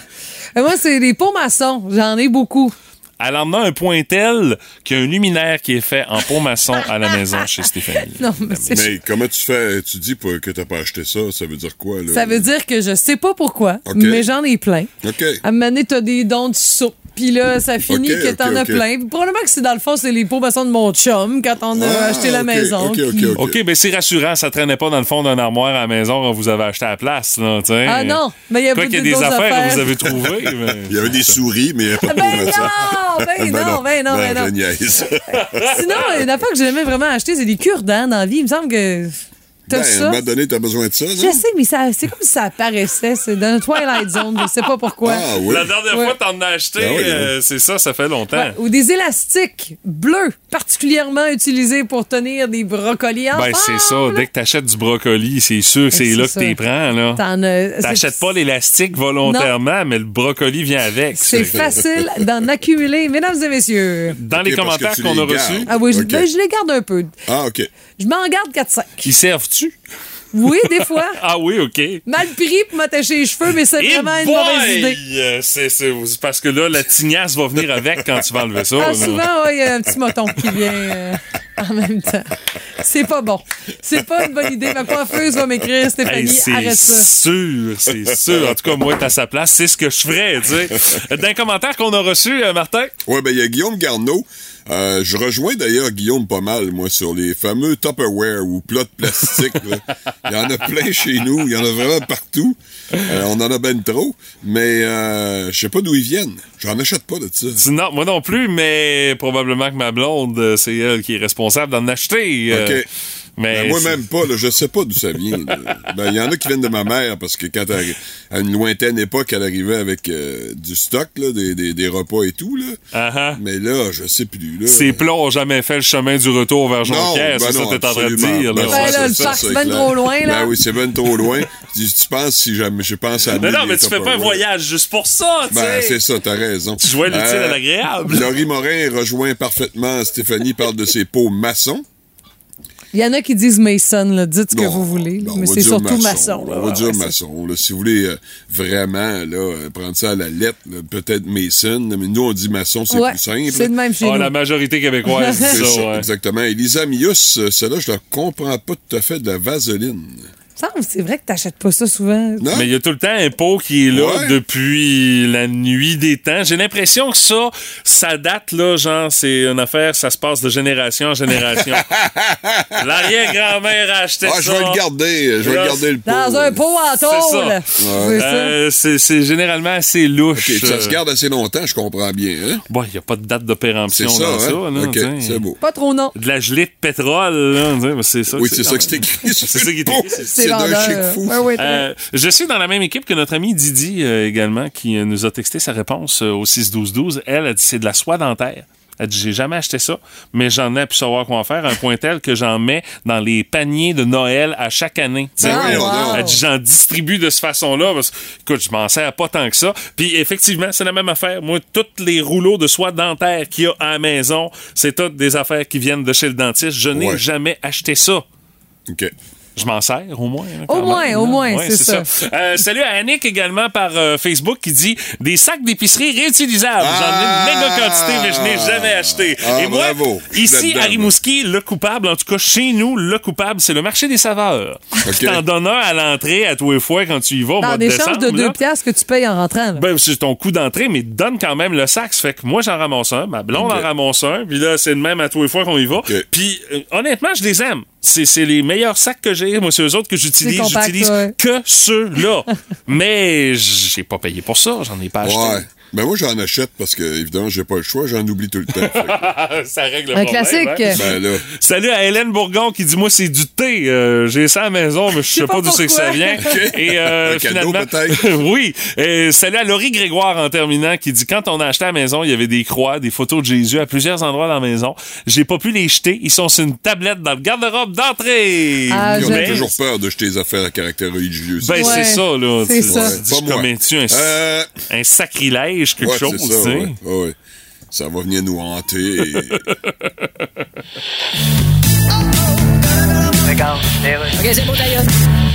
Euh, Moi, c'est les pots maçons. J'en ai beaucoup. Elle en a un point tel qu'il y a un luminaire qui est fait en pont maçon à la maison chez Stéphanie. Non, mais c'est- Mais comment tu fais? Tu dis pas que t'as pas acheté ça, ça veut dire quoi? Là? Ça veut dire que je sais pas pourquoi, mais j'en ai plein. OK. À un moment donné, t'as des dons de soupe. Puis là, ça finit que t'en OK, as plein. Puis probablement que c'est dans le fond, c'est les pots maçons de mon chum quand on a Ah, acheté la maison. OK, OK, puis- OK. OK, ben c'est rassurant, ça traînait pas dans le fond d'un armoire à la maison quand vous avez acheté à la place, là, tu sais. Ah non, mais il y a qu'il y a des affaires, affaires. que vous avez trouvées, mais... Il y avait des souris, mais il n'y avait pas de Ben ça. non, ben non, ben non, ben non. je niaise. Sinon, une affaire que j'ai jamais vraiment acheté, c'est des cure-dents dans la vie. Il me semble que t'as Ben, à un ça. moment donné, t'as besoin de ça, Je sais, mais ça, c'est comme si ça apparaissait. C'est dans le Twilight Zone. Je sais pas pourquoi. Ah oui. La dernière Ouais. fois que t'en as acheté, Ben oui, euh, c'est ça, ça fait longtemps. Ouais, ou des élastiques bleus, particulièrement utilisés pour tenir des brocolis en Ben, c'est ça. Dès que t'achètes du brocoli, c'est sûr que c'est C'est là que ça. t'es prends, là. T'achètes pas l'élastique volontairement, mais le brocoli vient avec. C'est facile d'en accumuler, mesdames et messieurs. Dans les que commentaires qu'on a reçus. Ah oui, je, ben, les garde un peu. Ah, OK. Je m'en garde 4-5. ils Oui, des fois. Ah oui, OK. Mal pris pour m'attacher les cheveux, mais c'est Eh vraiment une mauvaise idée. Euh, C'est c'est- c'est parce que là, la tignasse va venir avec quand tu vas enlever ça. Ah, souvent, ouais, il y a un petit moton qui vient euh, en même temps. C'est pas bon. C'est pas une bonne idée. Ma coiffeuse va m'écrire, Stéphanie, c'est arrête ça. sûr, c'est sûr. En tout cas, moi, être à sa place, c'est ce que je ferais, tu sais. D'un commentaire qu'on a reçu, euh, Martin, Ouais, ben, il y a Guillaume Garneau. Euh, je rejoins d'ailleurs Guillaume pas mal, moi, sur les fameux Tupperware ou plats de plastique. là. Il y en a plein chez nous. Il y en a vraiment partout. Euh, on en a ben trop. Mais euh, je sais pas d'où ils viennent. J'en achète pas de ça. non, moi non plus, mais probablement que ma blonde, c'est elle qui est responsable d'en acheter. euh, OK. Mais Ben, moi même pas, là, je sais pas d'où ça vient. là. Ben, il y en a qui viennent de ma mère parce que quand elle- à une lointaine époque, elle arrivait avec euh, du stock, là, des, des, des repas et tout. Là. Uh-huh. Mais là, je sais plus. Là. Ces plats ont jamais fait le chemin du retour vers Jonquière, ben c'est ça non, que t'es en train de absolument. dire. Ben là. Ben le parc, c'est ben clair. trop loin, là. Ben oui, c'est ben trop loin. tu, tu penses si jamais, je pense à Non, amener non, mais tu fais pas un voyage juste pour ça, tu Ben, c'est ça, t'as raison. Tu jouais l'utile à l'agréable. Laurie Morin rejoint parfaitement Stéphanie, parle de ses pots maçons. Il y en a qui disent Mason, là. dites ce que vous voulez. mais c'est surtout maçon. là. On va Ouais, dire ouais, maçon. là. si vous voulez euh, vraiment là, euh, prendre ça à la lettre, peut-être Mason, mais nous on dit maçon, c'est Ouais, plus simple. c'est de même chez Ah, nous. la majorité québécoise dit C'est ça, ça, ouais. exactement. Elisa Mius, euh, celle-là, je la comprends pas tout à fait de la vaseline. C'est vrai que t'achètes pas ça souvent. Non? Mais il y a tout le temps un pot qui est là Ouais. depuis la nuit des temps. J'ai l'impression que ça, ça date, là, genre, c'est une affaire, ça se passe de génération en génération. L'arrière-grand-mère a acheté Ah, ça. je vais le garder, je vais Là, garder le pot. Dans un pot en tôle. ça. C'est ça. Euh, c'est généralement assez louche. Ça se Euh, garde assez longtemps, je comprends bien. Hein? Bon, il n'y a pas de date de péremption ça, dans hein? ça. Là, ok, c'est beau. Pas trop non. De la gelée de pétrole, là, c'est ça. Oui, c'est ça que c'est écrit. sur C'est ça qui est le écrit, c'est- C'est d'un vendeur. chic fou. Ouais, ouais, très Euh, je suis dans la même équipe que notre ami Didi euh, également, qui euh, nous a texté sa réponse euh, au 6-12-12. Elle a dit c'est de la soie dentaire. Elle dit, j'ai jamais acheté ça, mais j'en ai pu savoir quoi en faire, un point tel que j'en mets dans les paniers de Noël à chaque année. Ben voyons donc. Elle dit, j'en distribue de cette façon-là, parce que, écoute, je m'en sers pas tant que ça. Puis effectivement, c'est la même affaire. Moi, tous les rouleaux de soie dentaire qu'il y a à la maison, c'est toutes des affaires qui viennent de chez le dentiste. Je n'ai Ouais. jamais acheté ça. OK. Je m'en sers au moins. hein, Au moins, même, au moins, Ouais, c'est ça. Euh, salut à Annick également par euh, Facebook qui dit des sacs d'épicerie réutilisables. J'en ai une méga quantité, mais je n'ai jamais acheté. Ah, Et moi, bravo. Ici à Rimouski, le coupable, en tout cas chez nous, le coupable, c'est le marché des saveurs. Qui t'en donne un à l'entrée à tous les fois quand tu y vas mois Dans de de deux piastres que tu payes en rentrant. là. Ben, c'est ton coût d'entrée, mais donne quand même le sac. Ça fait que moi, j'en ramasse un, ma blonde en ramasse un, puis là, c'est le même à tous les fois qu'on y va. Puis, euh, honnêtement, je les aime. C'est c'est les meilleurs sacs que j'ai. Moi, c'est eux autres que j'utilise. J'utilise ouais. que ceux-là. mais j'ai pas payé pour ça. J'en ai pas acheté. Ouais. Ben moi, j'en achète parce que, évidemment, j'ai pas le choix, j'en oublie tout le temps. Ça règle le Un problème, classique. hein. ben là. Salut à Hélène Bourgon qui dit moi c'est du thé. Euh, J'ai ça à la maison, mais je sais sais pas, pas d'où c'est que ça vient. Et euh, Un cadeau, finalement, peut-être? oui. Et salut à Laurie Grégoire en terminant qui dit quand on a acheté à la maison, il y avait des croix, des photos de Jésus à plusieurs endroits dans la maison. J'ai pas pu les jeter. Ils sont sur une tablette dans le garde-robe d'entrée. Ah, Puis on Mais- a toujours peur de jeter des affaires à caractère religieux. ben, Ouais, c'est ça, là. c'est Tu- ça. tu dis, Pas moi. commets-tu un, Euh, un sacrilège, quelque ouais, chose, tu ça, sais? ouais, ouais, ouais. Ça va venir nous hanter. et- OK, c'est beau, d'ailleurs.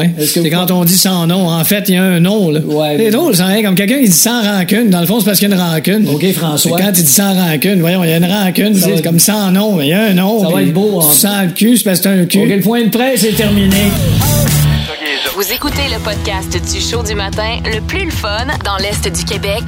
hein. C'est quand on dit sans nom. En fait, il y a un nom, là. Ouais, C'est mais- drôle, ça, hein, comme quelqu'un qui dit sans rancune. Dans le fond, c'est parce qu'il y a une rancune. OK, François. Mais quand il dit sans rancune, voyons, il y a une rancune, tu c'est être- comme sans nom, mais il y a un nom. Ça va être beau, hein. Tu sens le cul, c'est parce que c'est un cul. OK, le point de presse est terminé. Vous écoutez le podcast du show du matin le plus le fun dans l'Est du Québec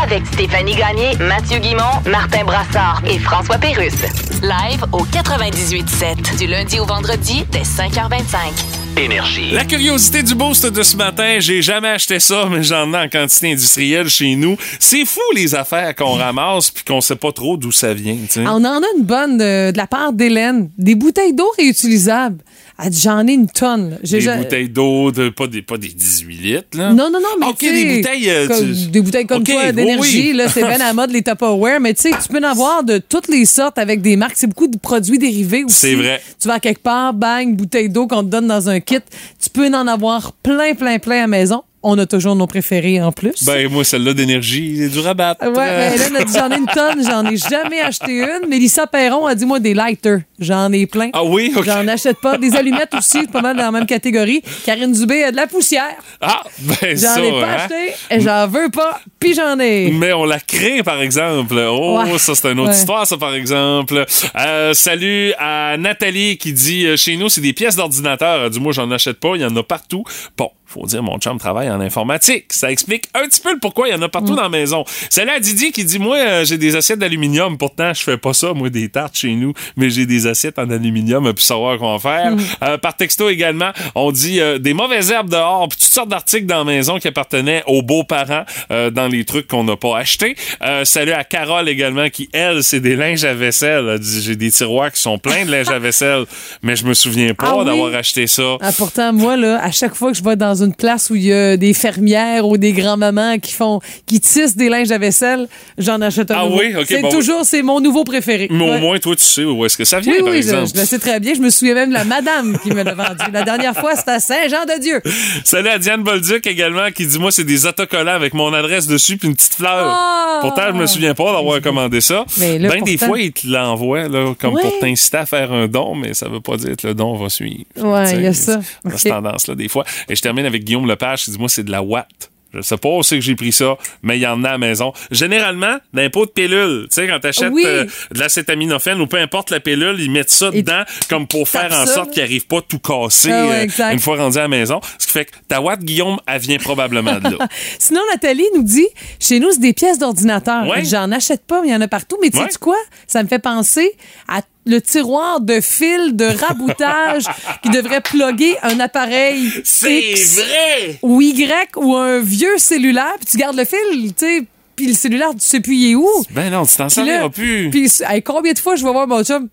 avec Stéphanie Gagné, Mathieu Guimont, Martin Brassard et François Pérusse. Live au 98.7 du lundi au vendredi dès 5h25. Énergie. La curiosité du boost de ce matin, j'ai jamais acheté ça, mais j'en ai en quantité industrielle chez nous. C'est fou les affaires qu'on ramasse puis qu'on sait pas trop d'où ça vient. Ah, On en a une bonne de, de la part d'Hélène. Des bouteilles d'eau réutilisables. Elle dit, J'en ai une tonne. J'ai Des ja- bouteilles d'eau, de, pas, des, pas des 18 litres. Là. Non, non, non, mais Ok, tu sais, des bouteilles, euh, comme- tu- des bouteilles comme Ok, toi d'énergie, oui. là, c'est bien à la mode les Tupperware, mais tu sais, tu peux en avoir de toutes les sortes avec des marques. C'est beaucoup de produits dérivés aussi. C'est vrai. Tu vas à quelque part, bang, bouteille d'eau qu'on te donne dans un kit. Tu peux en avoir plein, plein, plein à maison. On a toujours nos préférés en plus. Ben, moi, celle-là d'énergie, c'est du rabat. Ouais, a dit j'en ai une tonne, j'en ai jamais acheté une. Mélissa Perron a dit moi des lighters, j'en ai plein. Ah oui, ok. J'en achète pas. Des allumettes aussi, pas mal dans la même catégorie. Karine Dubé a de la poussière. Ah, ben J'en ça, ai pas hein? acheté, et j'en veux pas, puis j'en ai. Mais on la crée, par exemple. Oh, Ouais. ça, c'est une autre Ouais. histoire, ça, par exemple. Euh, salut à Nathalie qui dit euh, Chez nous, c'est des pièces d'ordinateur. Elle dit Moi, j'en achète pas, il y en a partout. Bon, faut dire, mon chum travaille en informatique. Ça explique un petit peu le pourquoi il y en a partout dans la maison. Salut à Didi qui dit Moi, euh, j'ai des assiettes d'aluminium. Pourtant, je fais pas ça, moi, des tartes chez nous, mais j'ai des assiettes en aluminium, puis savoir quoi en faire. Euh, par texto également, on dit euh, des mauvaises herbes dehors, puis toutes sortes d'articles dans la maison qui appartenaient aux beaux-parents euh, dans les trucs qu'on n'a pas achetés. Euh, salut à Carole également qui, elle, c'est des linges à vaisselle. Elle dit J'ai des tiroirs qui sont pleins de linge à vaisselle, mais je me souviens pas Ah oui? d'avoir acheté ça. Ah, pourtant, moi, là, à chaque fois que je vais dans une place où il y a des fermières ou des grands-mamans qui font, qui tissent des linges à vaisselle, j'en achète un Ah nouveau. oui? Ok, c'est bon, toujours, c'est mon nouveau préféré. Mais au moins, toi, tu sais où est-ce que ça vient, Oui, par oui, je, exemple. je le sais très bien. Je me souviens même de la madame qui me l'a vendu. La dernière fois, c'était à Saint-Jean-de-Dieu. Salut à Diane Bolduc également qui dit moi c'est des autocollants avec mon adresse dessus puis une petite fleur. Oh! Pourtant je me souviens pas d'avoir commandé ça. Mais là, ben des fois ils te l'envoient là comme Ouais. pour t'inciter à faire un don mais ça veut pas dire que le don va suivre. Ouais, il y a ça. c'est Ok. cette tendance là des fois. Et je termine avec Guillaume Lepage qui dit moi c'est de la Watt. Je sais pas où c'est que j'ai pris ça, mais il y en a à la maison. Généralement, dans les pots de pilule, tu sais, quand t'achètes Oui. euh, de l'acétaminophène ou peu importe la pilule, ils mettent ça dedans comme pour faire en ça, sorte qu'il arrive pas tout casser Ah ouais, euh, une fois rendu à la maison. Ce qui fait que ta ouate, Guillaume, elle vient probablement de là. Sinon, Nathalie nous dit chez nous, c'est des pièces d'ordinateur. Ouais. J'en achète pas, mais il y en a partout. Mais tu Ouais. sais quoi? Ça me fait penser à le tiroir de fil de raboutage qui devrait plugger un appareil C'est vrai! ou Y ou un vieux cellulaire, puis tu gardes le fil, tu sais, puis le cellulaire, tu sais plus il est où. Ben non, tu t'en serviras plus. Puis hey, combien de fois je vais voir mon chum?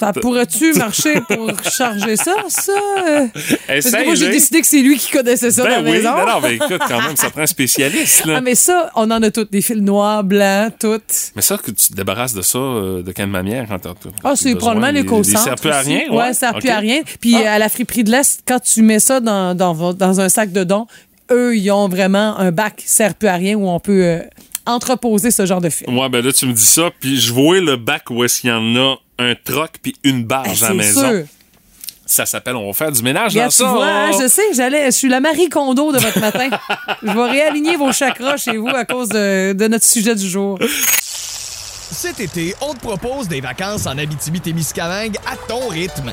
Ça pourrait-tu marcher pour charger ça, ça? Euh, Parce que moi, j'ai décidé que c'est lui qui connaissait ça Ben dans la oui, maison. non, non, mais écoute, quand même, ça prend un spécialiste, là. Ah, mais ça, on en a toutes. Des fils noirs, blancs, toutes. Mais ça, que tu te débarrasses de ça, euh, de quelle manière quand t'as Ah, c'est probablement les l'éco-centre. Ça sert plus à rien? Ouais, ça sert plus Ok. à rien. Puis Ah. à la friperie de l'Est, quand tu mets ça dans, dans, dans un sac de dons, eux, ils ont vraiment un bac sert plus à rien où on peut euh, entreposer ce genre de fil. Ouais, ben là, tu me dis ça, puis je vois le bac où est-ce qu'il y en a un troc puis une barge Ah, à la maison. sûr. Ça s'appelle On va faire du ménage Regarde, dans tu ça. vois, hein, oh. je sais, j'allais, je suis la Marie Kondo de votre matin. je vais réaligner vos chakras chez vous à cause de, de notre sujet du jour. Cet été, on te propose des vacances en Abitibi-Témiscamingue à ton rythme.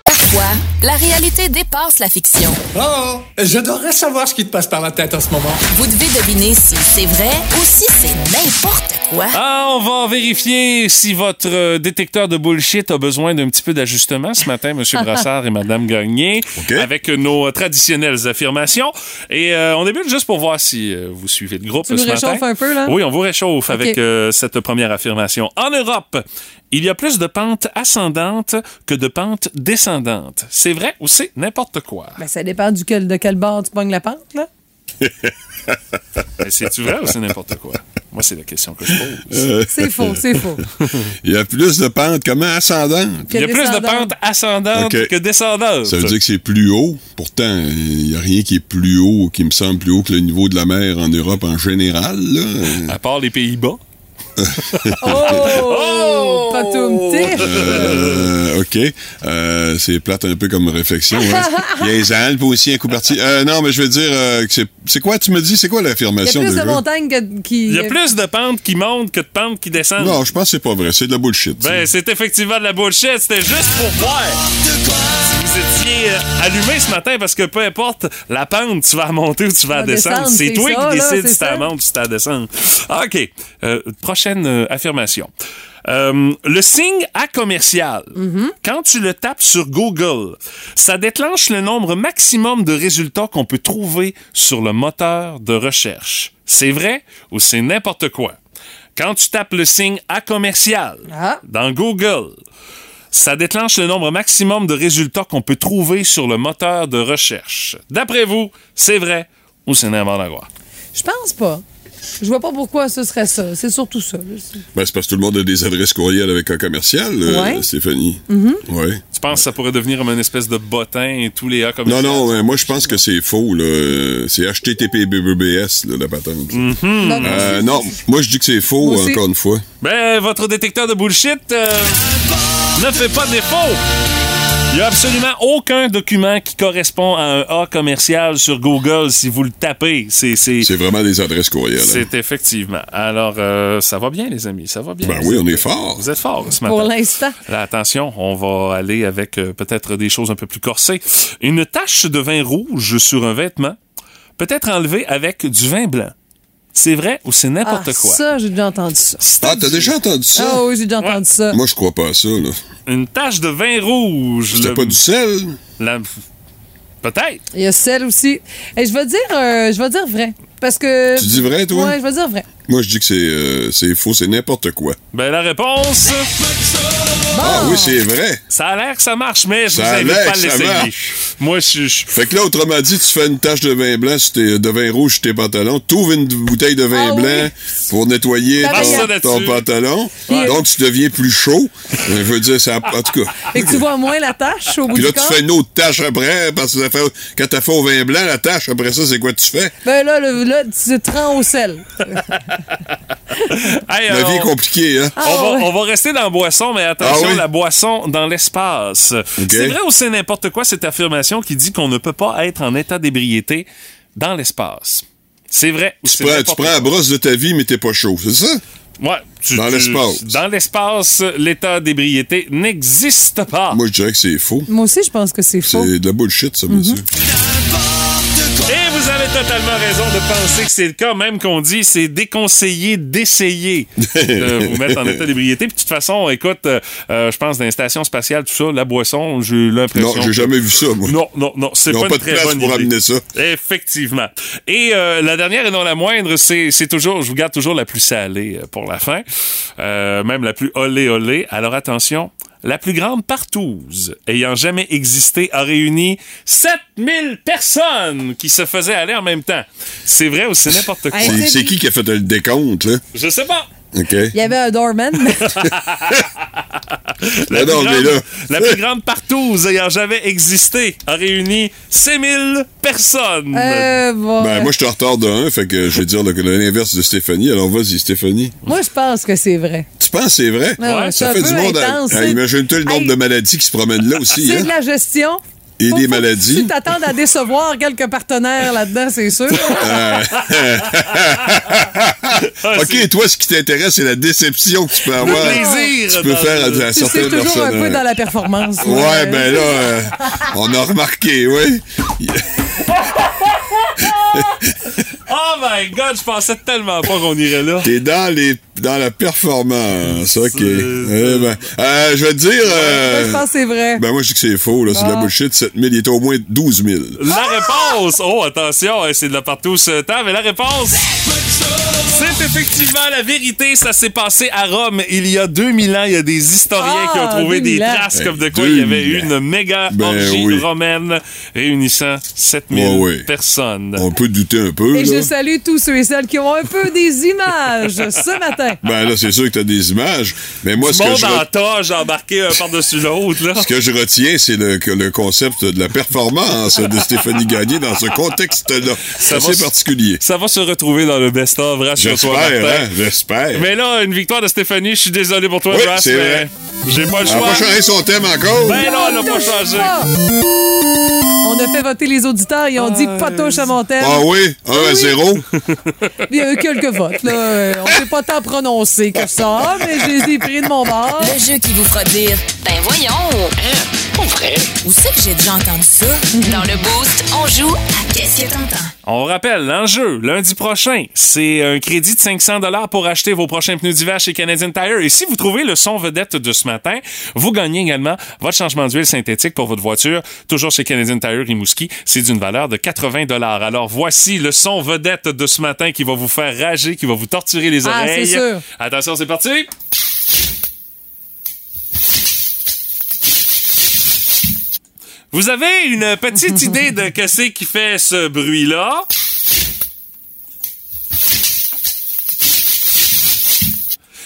Parfois, la réalité dépasse la fiction. Oh, j'adorerais savoir ce qui te passe par la tête en ce moment. Vous devez deviner si c'est vrai ou si c'est n'importe quoi. Ah, on va vérifier si votre euh, détecteur de bullshit a besoin d'un petit peu d'ajustement ce matin, Monsieur Brassard et Madame Gagné, avec nos traditionnelles affirmations. Et euh, on débute juste pour voir si euh, vous suivez le groupe Tu nous ce matin. réchauffes un peu, là? Oui, on vous réchauffe avec euh, cette première affirmation. En Europe, il y a plus de pentes ascendantes que de pentes descendantes. C'est vrai ou c'est n'importe quoi? Ben, ça dépend duquel, de quel bord tu pognes la pente, là. Ben, C'est-tu vrai ou c'est n'importe quoi? Moi, c'est la question que je pose. Euh, C'est faux, c'est faux. Il y a plus de pentes, comment ascendantes? Que Il y a plus de pentes ascendantes que descendantes. Ça veut dire que c'est plus haut. Pourtant, il n'y a rien qui est plus haut, qui me semble plus haut que le niveau de la mer en Europe en général. Là. À part les Pays-Bas. Oh! Patoum tif! Euh, OK. Euh, c'est plate un peu comme réflexion. Hein? Il y a les Alpes aussi, un coup parti. Euh, non, mais je veux dire, euh, c'est, quoi, tu me dis, c'est quoi Il y a l'affirmation plus de montagnes que, qui... Il y a plus de pentes qui montent que de pentes qui descendent. Non, je pense que c'est pas vrai. C'est de la bullshit. Ben, c'est effectivement de la bullshit. C'était juste pour voir vous étiez allumé ce matin parce que peu importe la pente, tu vas monter ou tu vas descendre. C'est toi ça, qui décides si tu montes ou si tu descends. OK. Euh, prochaine euh, affirmation. Euh, le signe A commercial, quand tu le tapes sur Google, ça déclenche le nombre maximum de résultats qu'on peut trouver sur le moteur de recherche. C'est vrai ou c'est n'importe quoi? Quand tu tapes le signe A commercial Ah. dans Google, ça déclenche le nombre maximum de résultats qu'on peut trouver sur le moteur de recherche. D'après vous, c'est vrai ou c'est n'importe quoi? Je pense pas. Je vois pas pourquoi ce serait ça. C'est surtout ça. Ben, c'est parce que tout le monde a des adresses courriels avec un commercial, euh, Ouais. Stéphanie. Mhm. Ouais. Tu penses que ça pourrait devenir comme une espèce de bottin et tous les A comme Non, non, moi, je pense que c'est faux. Là. C'est HTTPBBS, là, la patente. Mhm. Euh, non, moi, je dis que c'est faux, encore une fois. Ben, votre détecteur de bullshit euh, ne fait pas défaut. Il n'y a absolument aucun document qui correspond à un A commercial sur Google si vous le tapez. C'est, c'est, C'est vraiment des adresses courriels. hein. c'est effectivement. Alors, euh, ça va bien, les amis. Ça va bien. Ben oui, êtes- on est fort. Vous êtes forts ce matin. Pour l'instant. Là, attention, on va aller avec euh, peut-être des choses un peu plus corsées. Une tache de vin rouge sur un vêtement peut être enlevée avec du vin blanc. C'est vrai ou c'est n'importe Ah, quoi? Ça, j'ai déjà entendu ça. Ah, t'as déjà entendu ça? Ah oui, j'ai déjà entendu ça. Moi, je crois pas à ça. Là. Une tache de vin rouge. C'était le- pas du sel? la- Peut-être. Il y a celle aussi. Et je vais dire, euh, je vais dire vrai. Parce que. Tu dis vrai, toi? Ouais, je vais dire vrai. Moi, je dis que c'est euh, c'est faux, c'est n'importe quoi. Ben, la réponse. Ah oui, c'est vrai. Ça a l'air que ça marche, mais je Ça vous invite pas à l'essayer. Moi, je suis. Fait que là, autrement dit, tu fais une tache de vin blanc sur tes- de vin rouge sur tes pantalons, t'ouvres une bouteille de vin Ah oui. blanc pour nettoyer ton, pantalon. Ouais. Donc, tu deviens plus chaud. Je veux dire, ça, en tout cas. Fait que tu vois moins la tâche au bout Puis du là, tu corps? fais une autre tâche après, parce que ça fait- quand t'as fait au vin blanc, la tâche, après ça, c'est quoi tu fais? Ben là, le- là, tu te rends au sel. Hey, La vie est on- compliquée, hein? Ah, on, va, ouais. on va rester dans la boisson, mais attention, Ah oui? la boisson dans l'espace. C'est vrai ou c'est n'importe quoi cette affirmation qui dit qu'on ne peut pas être en état d'ébriété dans l'espace? C'est vrai Tu prends, tu prends la brosse de ta vie, mais t'es pas chaud, c'est ça? Ouais, tu- Dans l'espace. Dans l'espace, l'état d'ébriété n'existe pas. Moi, je dirais que c'est faux. Moi aussi, je pense que c'est faux. C'est de la bullshit, ça, monsieur. Et vous avez totalement raison de penser que c'est le cas, même qu'on dit c'est déconseillé d'essayer de vous mettre en état d'ébriété. Puis de toute façon, écoute, euh, euh, je pense dans les stations spatiales, tout ça, la boisson, j'ai l'impression. Non, j'ai jamais vu ça, moi. Non, non, non, c'est pas une pas de très place bonne pour idée. amener ça. Effectivement. Et euh, la dernière et non la moindre, c'est c'est toujours, je vous garde toujours la plus salée euh, pour la fin, euh, même la plus olé olé. Alors attention, la plus grande partouze ayant jamais existé a réuni 7000 personnes qui se faisaient aller en même temps. C'est vrai ou c'est n'importe quoi? C'est c'est qui qui a fait le décompte, là? Je sais pas. Il y avait un doorman. La, Ah non, plus, grande, là- la plus grande partouze ayant jamais existé a réuni 6000 personnes. Euh, bon. Ben, moi, je suis en retard de un, fait que je vais dire le- l'inverse de Stéphanie. Alors, vas-y, Stéphanie. Moi, je pense que c'est vrai. Tu penses que c'est vrai? Ouais, ça fait du monde. à- intense, à- c'est- Imagine-toi le nombre Hey. de maladies qui se promènent là aussi, C'est hein? de la gestion. Et Faut- des faut maladies. Tu t'attendes à décevoir quelques partenaires là-dedans, c'est sûr. Euh, OK, toi, ce qui t'intéresse, c'est la déception que tu peux avoir. plaisir Tu peux faire à, le- à C'est certaines toujours personnes. un peu dans la performance. Ouais, ben là, euh, on a remarqué, oui. Oh my god, je pensais tellement pas qu'on irait là. T'es dans les dans la performance, ok. Eh ben, euh, je vais te dire. euh, Moi, je pense que c'est vrai. ben moi je dis que c'est faux, là, c'est de la Ah. bullshit. 7000, il était au moins 12 000. La réponse! Oh, attention, hein, c'est de la partout ce temps, mais la réponse, c'est effectivement la vérité. Ça s'est passé à Rome il y a 2000 ans. Il y a des historiens qui ont Ah, trouvé des 2000 ans. traces Ben, comme de quoi il y avait 2000 une méga Ben orgie oui. romaine réunissant 7000 Ouais, ouais. personnes. On peut douter un peu, Et là. je salue tous ceux et celles qui ont un peu des images ce matin. Ben là, c'est sûr que t'as des images. Mais moi, ce le que, monde je en toge embarqué un par-dessus l'autre. là. ce que je retiens, c'est le, que le concept de la performance de Stéphanie Gagné dans ce contexte-là. C'est Ça va assez particulier. Ça va se retrouver dans le best-of, J'espère, hein, j'espère. Mais là, une victoire de Stéphanie, je suis désolé pour toi, Oui, Brass, c'est mais vrai. J'ai pas le Elle a choix. pas changé son thème encore. Ben non, elle a pas changé. On a fait voter les auditeurs, ils ont dit pas touche à mon thème. Ah oui, 1 à 0. Il y a eu quelques votes. Là. On s'est pas tant prononcé que ça, mais je les ai pris de mon bord. Le jeu qui vous fera dire Ben voyons! Pas vrai? Où c'est que j'ai déjà entendu ça? Dans le Boost, on joue à Qu'est-ce que t'entends? On rappelle, l'enjeu, lundi prochain, c'est un crédit de 500 pour acheter vos prochains pneus d'hiver chez Canadian Tire. Et si vous trouvez le son vedette de ce matin, vous gagnez également votre changement d'huile synthétique pour votre voiture, toujours chez Canadian Tire Rimouski. C'est d'une valeur de 80 Alors voici le son vedette de ce matin qui va vous faire rager, qui va vous torturer les Ah, oreilles. c'est sûr. Attention, c'est parti. Vous avez une petite idée de qu'est-ce qui fait ce bruit-là?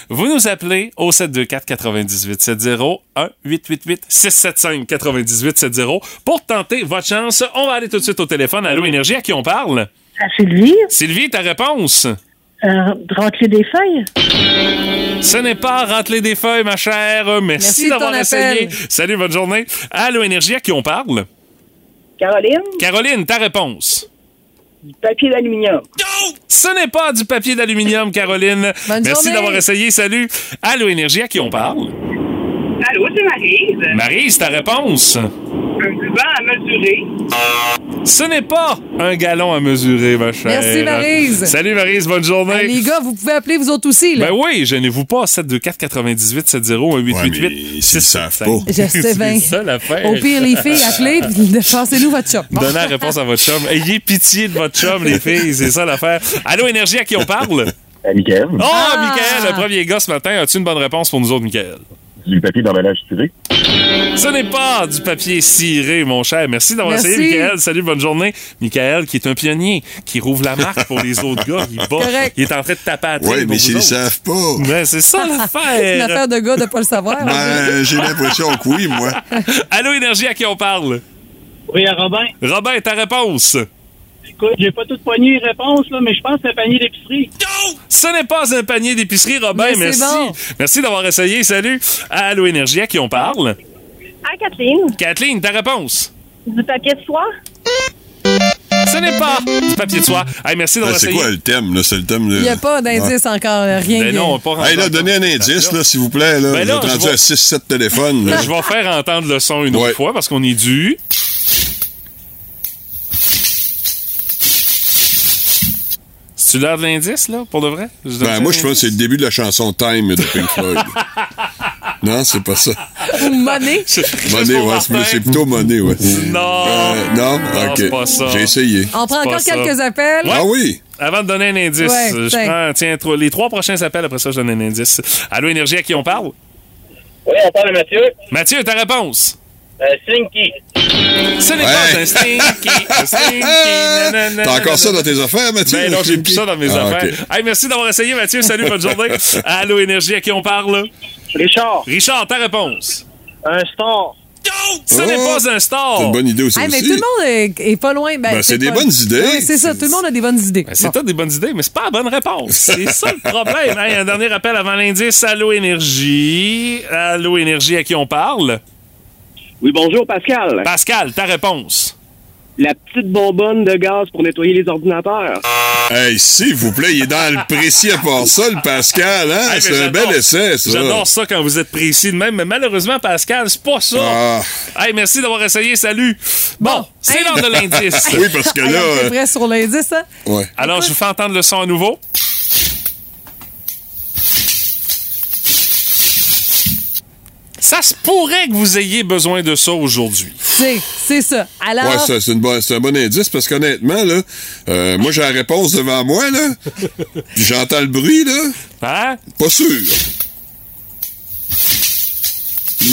Vous nous appelez au 724-9870, 1-888-675-9870 pour tenter votre chance. On va aller tout de suite au téléphone. Allô, Énergie, à qui on parle? À Sylvie, Sylvie, ta réponse? Euh, rentrer des feuilles. Ce n'est pas rentrer des feuilles, ma chère. Merci, d'avoir essayé. Salut, bonne journée. Allô, Énergie, à qui on parle? Caroline, Caroline, ta réponse? du papier d'aluminium. Ce n'est pas du papier d'aluminium, Caroline. Bonne Merci d'avoir essayé. Salut. Allô, Énergie, à qui on parle? Allô, c'est Maryse. Maryse, ta réponse? À mesurer. Ce n'est pas un gallon à mesurer, ma chère. Merci, Maryse. Salut, Maryse. Bonne journée. Ah, les gars, vous pouvez appeler vous autres aussi. Là. Ben oui, gênez-vous pas. 724 98 70 1888 6 savent pas. Je sais bien. C'est ça l'affaire. Au pire, les filles, appelez, passez-nous votre chum. Donnez la réponse à votre chum. Ayez pitié de votre chum, les filles. C'est ça l'affaire. Allô, Énergie, à qui on parle? Michael. Oh, Michael, le premier gars ce matin. As-tu une bonne réponse pour nous autres, Michael? Du papier d'emballage tiré? Ce n'est pas du papier ciré, mon cher. Merci d'avoir Merci. essayé, Michael. Salut, bonne journée. Michael, qui est un pionnier, qui rouvre la marque pour les autres gars. Il, bat. Correct. il est en train de taper à Oui, mais s'ils ne savent pas. Ben, c'est ça C'est une l'affaire. affaire de gars de pas le savoir. Ben, j'ai l'impression que oui, moi. Allô, Énergie, à qui on parle? Oui, à Robin. Robin, ta réponse? Écoute, j'ai pas toute poignée les réponses, là, mais je pense que c'est un panier d'épicerie. Ce n'est pas un panier d'épicerie, Robin. Mais c'est Merci. bon. Merci d'avoir essayé. Salut. Allô, Énergie, à qui on parle? Ah, Kathleen, Kathleen, ta réponse? du papier de soie? Ce n'est pas du papier de soie. Hey, merci Ben, d'avoir c'est essayé. quoi le thème, là? C'est le thème de. Il n'y a pas d'indice encore, rien. Ben non, pas Hey, là, encore. donnez un indice, là, s'il vous plaît. Là. Ben là, rendu vais- à 6-7 téléphones. là. Je vais faire entendre le son une autre fois parce qu'on est dû. C'est-tu l'heure de l'indice, là, pour de vrai? Ben, moi, je pense que c'est le début de la chanson Time de Pink Floyd. non, c'est pas ça. Ou monnaie. Money, ouais, c'est c'est plutôt money, ouais. Non! Euh, non? Non, ok. c'est pas ça. J'ai essayé. On prend encore ça. quelques appels. Ah oui? Avant de donner un indice, Ouais, je tiens. prends, tiens, trois- les trois prochains appels, après ça, je donne un indice. Allô, Énergie, à qui on parle? Oui, on parle à Mathieu. Mathieu, ta réponse? Euh, Slinky. Ce n'est Ouais. pas un stinky, un stinky, nanana, T'as encore ça dans tes affaires, Mathieu? Ben non, j'ai plus ça dans mes Ah, affaires. ok. Hey, merci d'avoir essayé, Mathieu. Salut, bonne journée. Allô, Énergie, à qui on parle? Richard. Richard, ta réponse? Un star. Ce n'est Oh! pas un star. C'est une bonne idée aussi. Hey, mais aussi. tout le monde est, est pas loin. Ben, Ben, c'est des pas- bonnes idées. Oui, c'est ça. Tout le monde a des bonnes idées. Ben, c'est Bon. des bonnes idées, mais c'est pas la bonne réponse. C'est ça le problème. Hey, un dernier appel avant l'indice. Allô, Énergie. Allô, Énergie, à qui on parle? Oui, bonjour, Pascal. Pascal, ta réponse? La petite bonbonne de gaz pour nettoyer les ordinateurs. Hey, s'il vous plaît, il est dans le précis à part ça, le Pascal, hein? Hey, c'est un bel essai, ça. J'adore ça quand vous êtes précis de même, mais malheureusement, Pascal, c'est pas ça. Ah. Hey, merci d'avoir essayé. Salut. Bon, c'est l'heure de l'indice. Oui, parce que Hey, là. on est euh, prêt sur l'indice, hein? Ouais. Alors, je vous fais entendre le son à nouveau. Ça se pourrait que vous ayez besoin de ça aujourd'hui. C'est, c'est ça. Alors, Ouais, c'est, une bonne- c'est un bon indice parce qu'honnêtement, là, euh, moi j'ai la réponse devant moi, là. Puis j'entends le bruit, là. Hein? Pas sûr.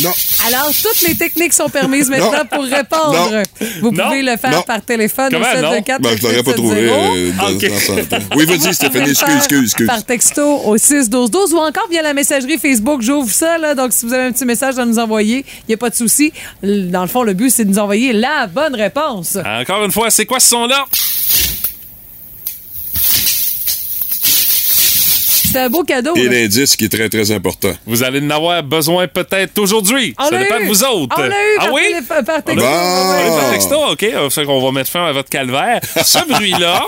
Non. alors, toutes les techniques sont permises maintenant pour répondre. Non. Vous Non. pouvez le faire Non. par téléphone Comment, au non? 724 Ben, je l'aurais pas trouvé. euh, dans, Ok. dans. Oui, vas-y, Stéphanie, excuse, excuse, excuse. Par texto au 61212 ou encore via la messagerie Facebook. J'ouvre ça, là. Donc, si vous avez un petit message à nous envoyer, il n'y a pas de souci. Dans le fond, le but, c'est de nous envoyer la bonne réponse. Encore une fois, c'est quoi ce son-là? C'est un beau cadeau. Et l'indice qui est très, très important. Vous allez en avoir besoin peut-être aujourd'hui. On Ça dépend eu. de vous autres. On l'a eu ah par, oui? télé- par texto. Bon. On l'a eu par texto, OK. Ça fait qu'on va mettre fin à votre calvaire. Ce bruit-là...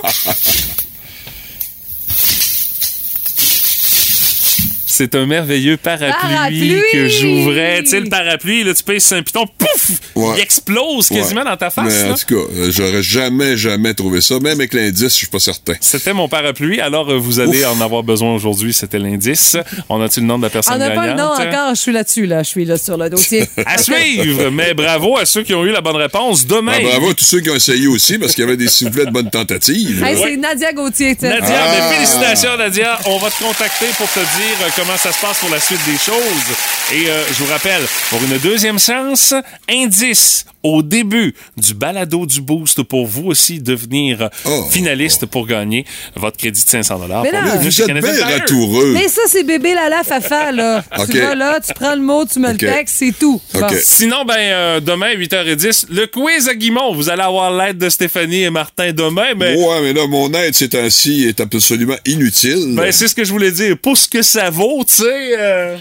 C'est un merveilleux parapluie, Parapluie! que j'ouvrais. Tu sais, le parapluie, là, tu pèses sur un piton, pouf! Ouais. Il explose quasiment Ouais. dans ta face. Mais là. en tout cas, euh, j'aurais jamais, jamais trouvé ça. Même avec l'indice, je suis pas certain. C'était mon parapluie, alors euh, vous allez en avoir besoin aujourd'hui. C'était l'indice. On a-tu le nom de la personne On n'a pas le nom encore. Je suis là-dessus, là. Je suis là sur le dossier. À suivre! Mais bravo à ceux qui ont eu la bonne réponse. Demain, Ah, bravo à tous ceux qui ont essayé aussi parce qu'il y avait des sifflets de bonne tentative. Hey, c'est Nadia Gauthier. Nadia, Ah. ben, félicitations Nadia. On va te contacter pour te dire euh, comment ça se passe pour la suite des choses. Et euh, je vous rappelle, pour une deuxième chance, indice au début du balado du Boost pour vous aussi devenir Oh. finaliste pour gagner votre crédit de 500 Mais pour là, Vous êtes bien. Mais ça, c'est bébé Lala Fafa, là. Tu vas là, tu prends le mot, tu me le textes, c'est tout. Bon. Sinon, ben, euh, demain, 8h10, le quiz à Guimont. Vous allez avoir l'aide de Stéphanie et Martin demain, mais Ouais, mais là, mon aide ces temps-ci est absolument inutile. ben, c'est ce que je voulais dire. Pour ce que ça vaut, tu sais. euh,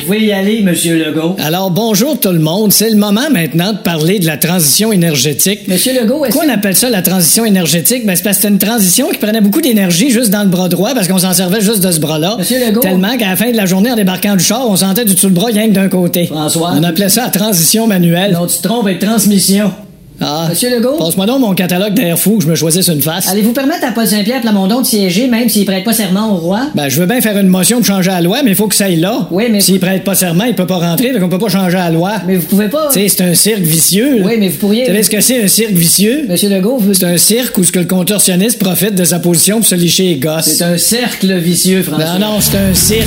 Vous pouvez y aller, Monsieur Legault. Alors, bonjour tout le monde. C'est le moment maintenant de parler de la transition énergétique. Monsieur Legault, est-ce Pourquoi on appelle ça la transition énergétique? Ben, c'est parce que c'était une transition qui prenait beaucoup d'énergie juste dans le bras droit parce qu'on s'en servait juste de ce bras-là. Monsieur Legault. Tellement qu'à la fin de la journée, en débarquant du char, on sentait du tout le bras rien que d'un côté. François. On appelait ça la transition manuelle. Non, tu te trompes avec transmission. Ah, Monsieur Legault? Passe-moi donc mon catalogue d'air fou que je me choisisse une face. Allez-vous permettre à Paul Saint-Pierre Plamondon de siéger même s'il prête pas serment au roi? Ben, je veux bien faire une motion pour changer la loi, mais il faut que ça aille là. Oui, mais- S'il prête pas serment, il peut pas rentrer, donc on peut pas changer la loi. Mais vous pouvez pas. Tu sais, c'est un cirque vicieux. là. Oui, mais vous pourriez- Vous savez ce que c'est, un cirque vicieux? Monsieur Legault, vous... C'est un cirque où ce que le contorsionniste profite de sa position pour se licher les gosses. C'est un cercle vicieux, François. Non, non, c'est un cirque.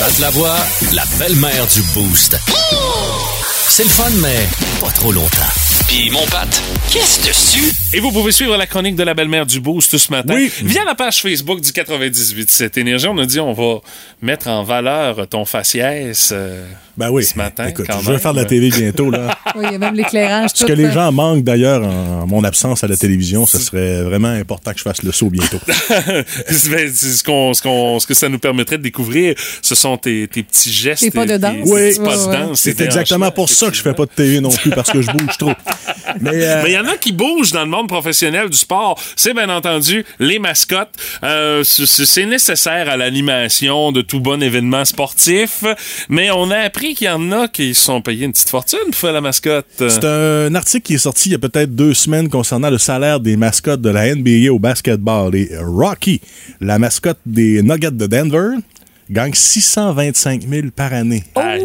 Pat la voix, la belle-mère du Boost. C'est le fun, mais pas trop longtemps. Puis mon Pat, qu'est-ce dessus? Et vous pouvez suivre la chronique de la belle-mère du Boost ce matin. Via la page Facebook du 98 cette énergie, on a dit on va mettre en valeur ton faciès euh, Ben oui. ce matin. Écoute, quand je vais même. faire de la TV bientôt, là. Oui, il y a même l'éclairage. Ce tout, que les gens manquent d'ailleurs en mon absence à la télévision, ce serait vraiment important que je fasse le saut bientôt. Ben, c'est ce, qu'on, ce, qu'on- ce que ça nous permettrait de découvrir, ce sont tes, tes petits gestes. Tes pas de tes- danse. Oui, de danse, c'est exactement pour ça que je fais pas de TV non plus, parce que je bouge trop. Mais, euh, Mais il y en a qui bougent dans le monde professionnel du sport. C'est bien entendu les mascottes. Euh, c'est nécessaire à l'animation de tout bon événement sportif. Mais on a appris qu'il y en a qui sont payés une petite fortune pour faire la mascotte. C'est un article qui est sorti il y a peut-être deux semaines concernant le salaire des mascottes de la NBA au basketball. Et Rocky, la mascotte des Nuggets de Denver, gagne 625 000 par année. Aïe.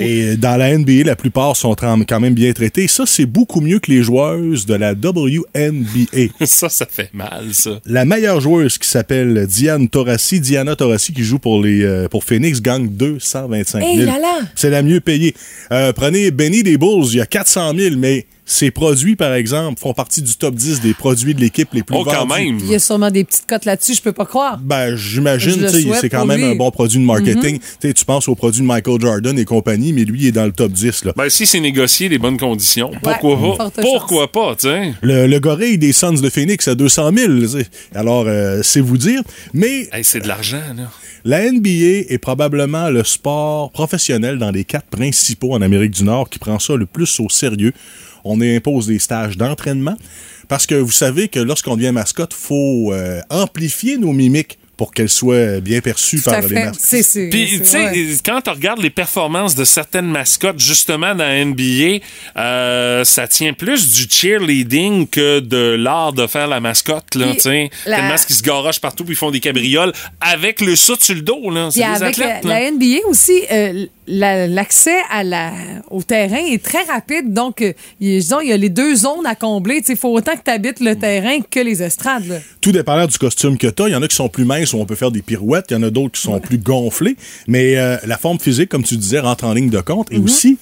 Et dans la NBA, la plupart sont quand même bien traités. Ça, c'est beaucoup mieux que les joueuses de la WNBA. Ça, ça fait mal, ça. La meilleure joueuse qui s'appelle Diane Taurasi, Diana Taurasi, qui joue pour les euh, pour Phoenix, gagne 225 000. Hey là là! C'est la mieux payée. Euh, prenez Benny des Bulls, il y a 400 000, mais ses produits, par exemple, font partie du top 10 des produits de l'équipe les plus Oh, quand vendus. même. Il y a sûrement des petites cotes là-dessus, je peux pas croire. Ben, j'imagine, c'est quand même lui. un bon produit de marketing. Mhm. Tu sais, Tu penses aux produits de Michael Jordan et compagnie, mais lui, il est dans le top 10. Là. Ben, si c'est négocié les bonnes conditions, pourquoi Ouais, pas? Pourquoi pas, tu sais? Le, le gorille des Suns de Phoenix à 200 000. tu sais. Alors, euh, c'est vous dire. Mais Hey, c'est de l'argent, là. La NBA est probablement le sport professionnel dans les quatre principaux en Amérique du Nord qui prend ça le plus au sérieux. On impose des stages d'entraînement. Parce que vous savez que lorsqu'on devient mascotte, faut euh, amplifier nos mimiques pour qu'elles soient bien à par les fait. mascottes. C'est, c'est, Puis, tu sais, ouais. quand tu regardes les performances de certaines mascottes, justement, dans la NBA, euh, ça tient plus du cheerleading que de l'art de faire la mascotte, là, tu sais. la- Tellement qu'ils se garochent partout puis ils font des cabrioles avec le soute sur le dos, là. C'est Puis des avec athlètes, la, là. la NBA aussi, euh, la- l'accès à la, au terrain est très rapide. Donc, euh, il, disons, il y a les deux zones à combler. Il faut autant que tu habites le terrain que les estrades. là. Tout dépendant du costume que tu as. Il y en a qui sont plus minces où on peut faire des pirouettes. Il y en a d'autres qui sont plus gonflés. Mais euh, la forme physique, comme tu disais, rentre en ligne de compte. Et aussi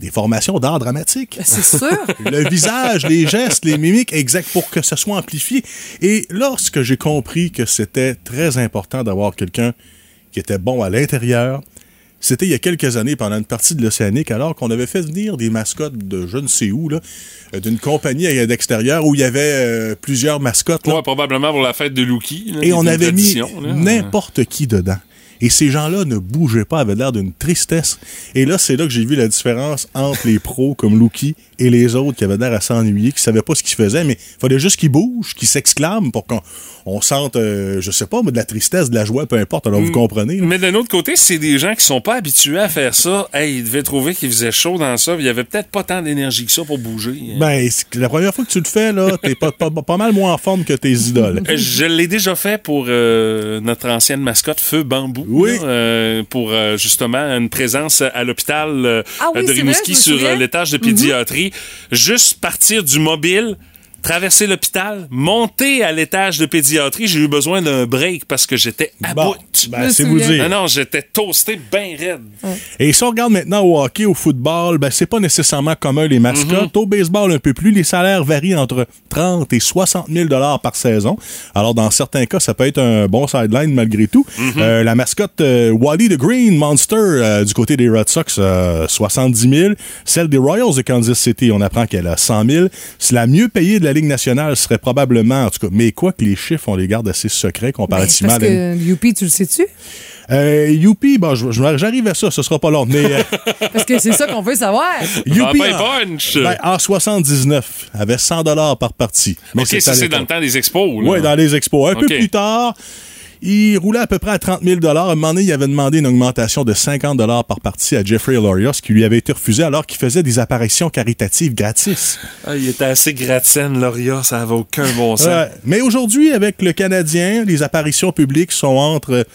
des formations d'art dramatique. Ben, C'est sûr. le visage, les gestes, les mimiques, exact, pour que ça soit amplifié. Et lorsque j'ai compris que c'était très important d'avoir quelqu'un qui était bon à l'intérieur, c'était il y a quelques années, pendant une partie de l'Océanique, alors qu'on avait fait venir des mascottes de je ne sais où, d'une compagnie d'extérieur où il y avait euh, plusieurs mascottes. là. Ouais, probablement pour la fête de Lucky. là, Et on avait mis n'importe qui dedans. Et ces gens-là ne bougeaient pas, avaient l'air d'une tristesse. Et là, c'est là que j'ai vu la différence entre les pros comme Lucky et les autres qui avaient l'air à s'ennuyer, qui savaient pas ce qu'ils faisaient, mais il fallait juste qu'ils bougent, qu'ils s'exclament pour qu'on on sente, euh, je sais pas, mais de la tristesse, de la joie, peu importe. Alors, vous Mm. comprenez. là. Mais d'un autre côté, c'est des gens qui sont pas habitués à faire ça. Hey, ils devaient trouver qu'il faisait chaud dans ça. Il y avait peut-être pas tant d'énergie que ça pour bouger. Ben, c'est- la première fois que tu le fais, là, t'es pas, pas, pas mal moins en forme que tes idoles. Je l'ai déjà fait pour euh, notre ancienne mascotte Feu Bambou. Oui. euh, pour euh, justement une présence à l'hôpital euh, Ah oui, de Rimouski vrai, sur euh, l'étage de pédiatrie. Juste partir du mobile. Traverser l'hôpital, monter à l'étage de pédiatrie, j'ai eu besoin d'un break parce que j'étais à Bon, bout. ben, c'est vous dire. Non, non, j'étais toasté bien raide. Et si on regarde maintenant au hockey, au football, ben c'est pas nécessairement commun les mascottes. Au baseball un peu plus, les salaires varient entre 30 et 60 000 dollars par saison. Alors dans certains cas, ça peut être un bon sideline malgré tout. Euh, la mascotte euh, Wally the Green Monster euh, du côté des Red Sox, euh, 70 000. Celle des Royals de Kansas City, on apprend qu'elle a 100 000. C'est la mieux payée de la Ligue nationale serait probablement, en tout cas, mais quoi que les chiffres, on les garde assez secrets comparativement Parce à la que Youpi, tu le sais-tu? euh, Youpi, bon, j'arrive à ça, ce sera pas long, mais euh, Parce que c'est ça qu'on veut savoir. Youpi, Ah, ben, en, punch! ben, en 79, avait 100 dollars par partie. Mais OK, ça, à c'est dans le temps des expos. là. Oui, dans les expos. Un peu plus tard, Il roulait à peu près à 30 000 À un moment donné, il avait demandé une augmentation de 50 par partie à Jeffrey Lorios, qui lui avait été refusé alors qu'il faisait des apparitions caritatives gratis. Ah, il était assez gratienne, Loria, ça n'avait aucun bon sens. Mais aujourd'hui, avec le Canadien, les apparitions publiques sont entre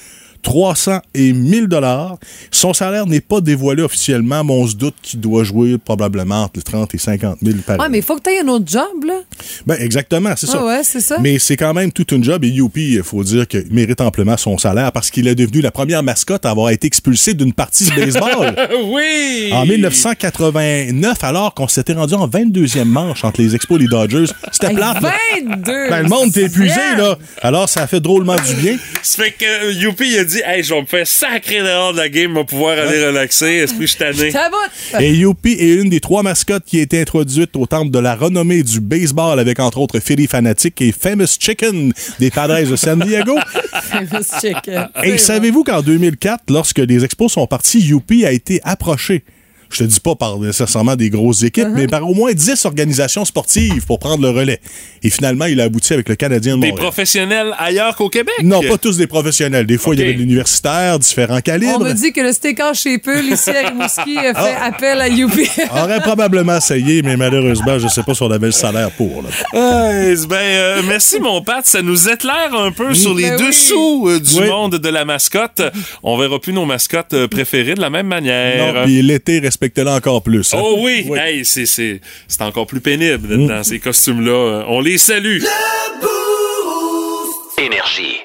300 et 1000 dollars. Son salaire n'est pas dévoilé officiellement, mais on se doute qu'il doit jouer probablement entre 30 et 50 000 par Ouais, mais il faut que tu aies un autre job, là. Ben, exactement, c'est ça. Ah ouais, c'est ça. Mais c'est quand même toute une job et Youpi, il faut dire qu'il mérite amplement son salaire parce qu'il est devenu la première mascotte à avoir été expulsé d'une partie de baseball. oui! En 1989, alors qu'on s'était rendu en 22e manche entre les Expos et les Dodgers. C'était Hey, plate. là. 22! Ben, le monde était épuisé, là. Alors, ça a fait drôlement du bien. Ça fait que Youpi, il a dit Hey, je vais me faire sacrer dehors de la game, je vais pouvoir aller relaxer. Est-ce que je suis tanné? Et Youpi est une des trois mascottes qui a été introduite au temple de la renommée du baseball avec entre autres Philly Fanatic et Famous Chicken des Padres de San Diego. Famous chicken. Et savez-vous qu'en 2004, lorsque les expos sont partis, Youpi a été approché. Je te dis pas par nécessairement des grosses équipes, mais par au moins 10 organisations sportives pour prendre le relais. Et finalement, il a abouti avec le Canadien de Des Montréal. professionnels ailleurs qu'au Québec? Non, pas tous des professionnels. Des fois, il y avait de l'universitaire, différents On calibres. me dit que le steakhouse chez Peul, ici à Rimouski, a fait Ah. appel à Youpi. On aurait probablement essayé, mais malheureusement, je sais pas si on avait le salaire pour. là. Ben, euh, merci, mon Pat. Ça nous éclaire un peu sur les Ben oui. dessous euh, du Oui. monde de la mascotte. On verra plus nos mascottes euh, préférées de la même manière. Non, puis l'été, encore plus. hein. Oh oui, Hey, c'est, c'est, c'est encore plus pénible d'être dans ces costumes-là. On les salue. Énergie.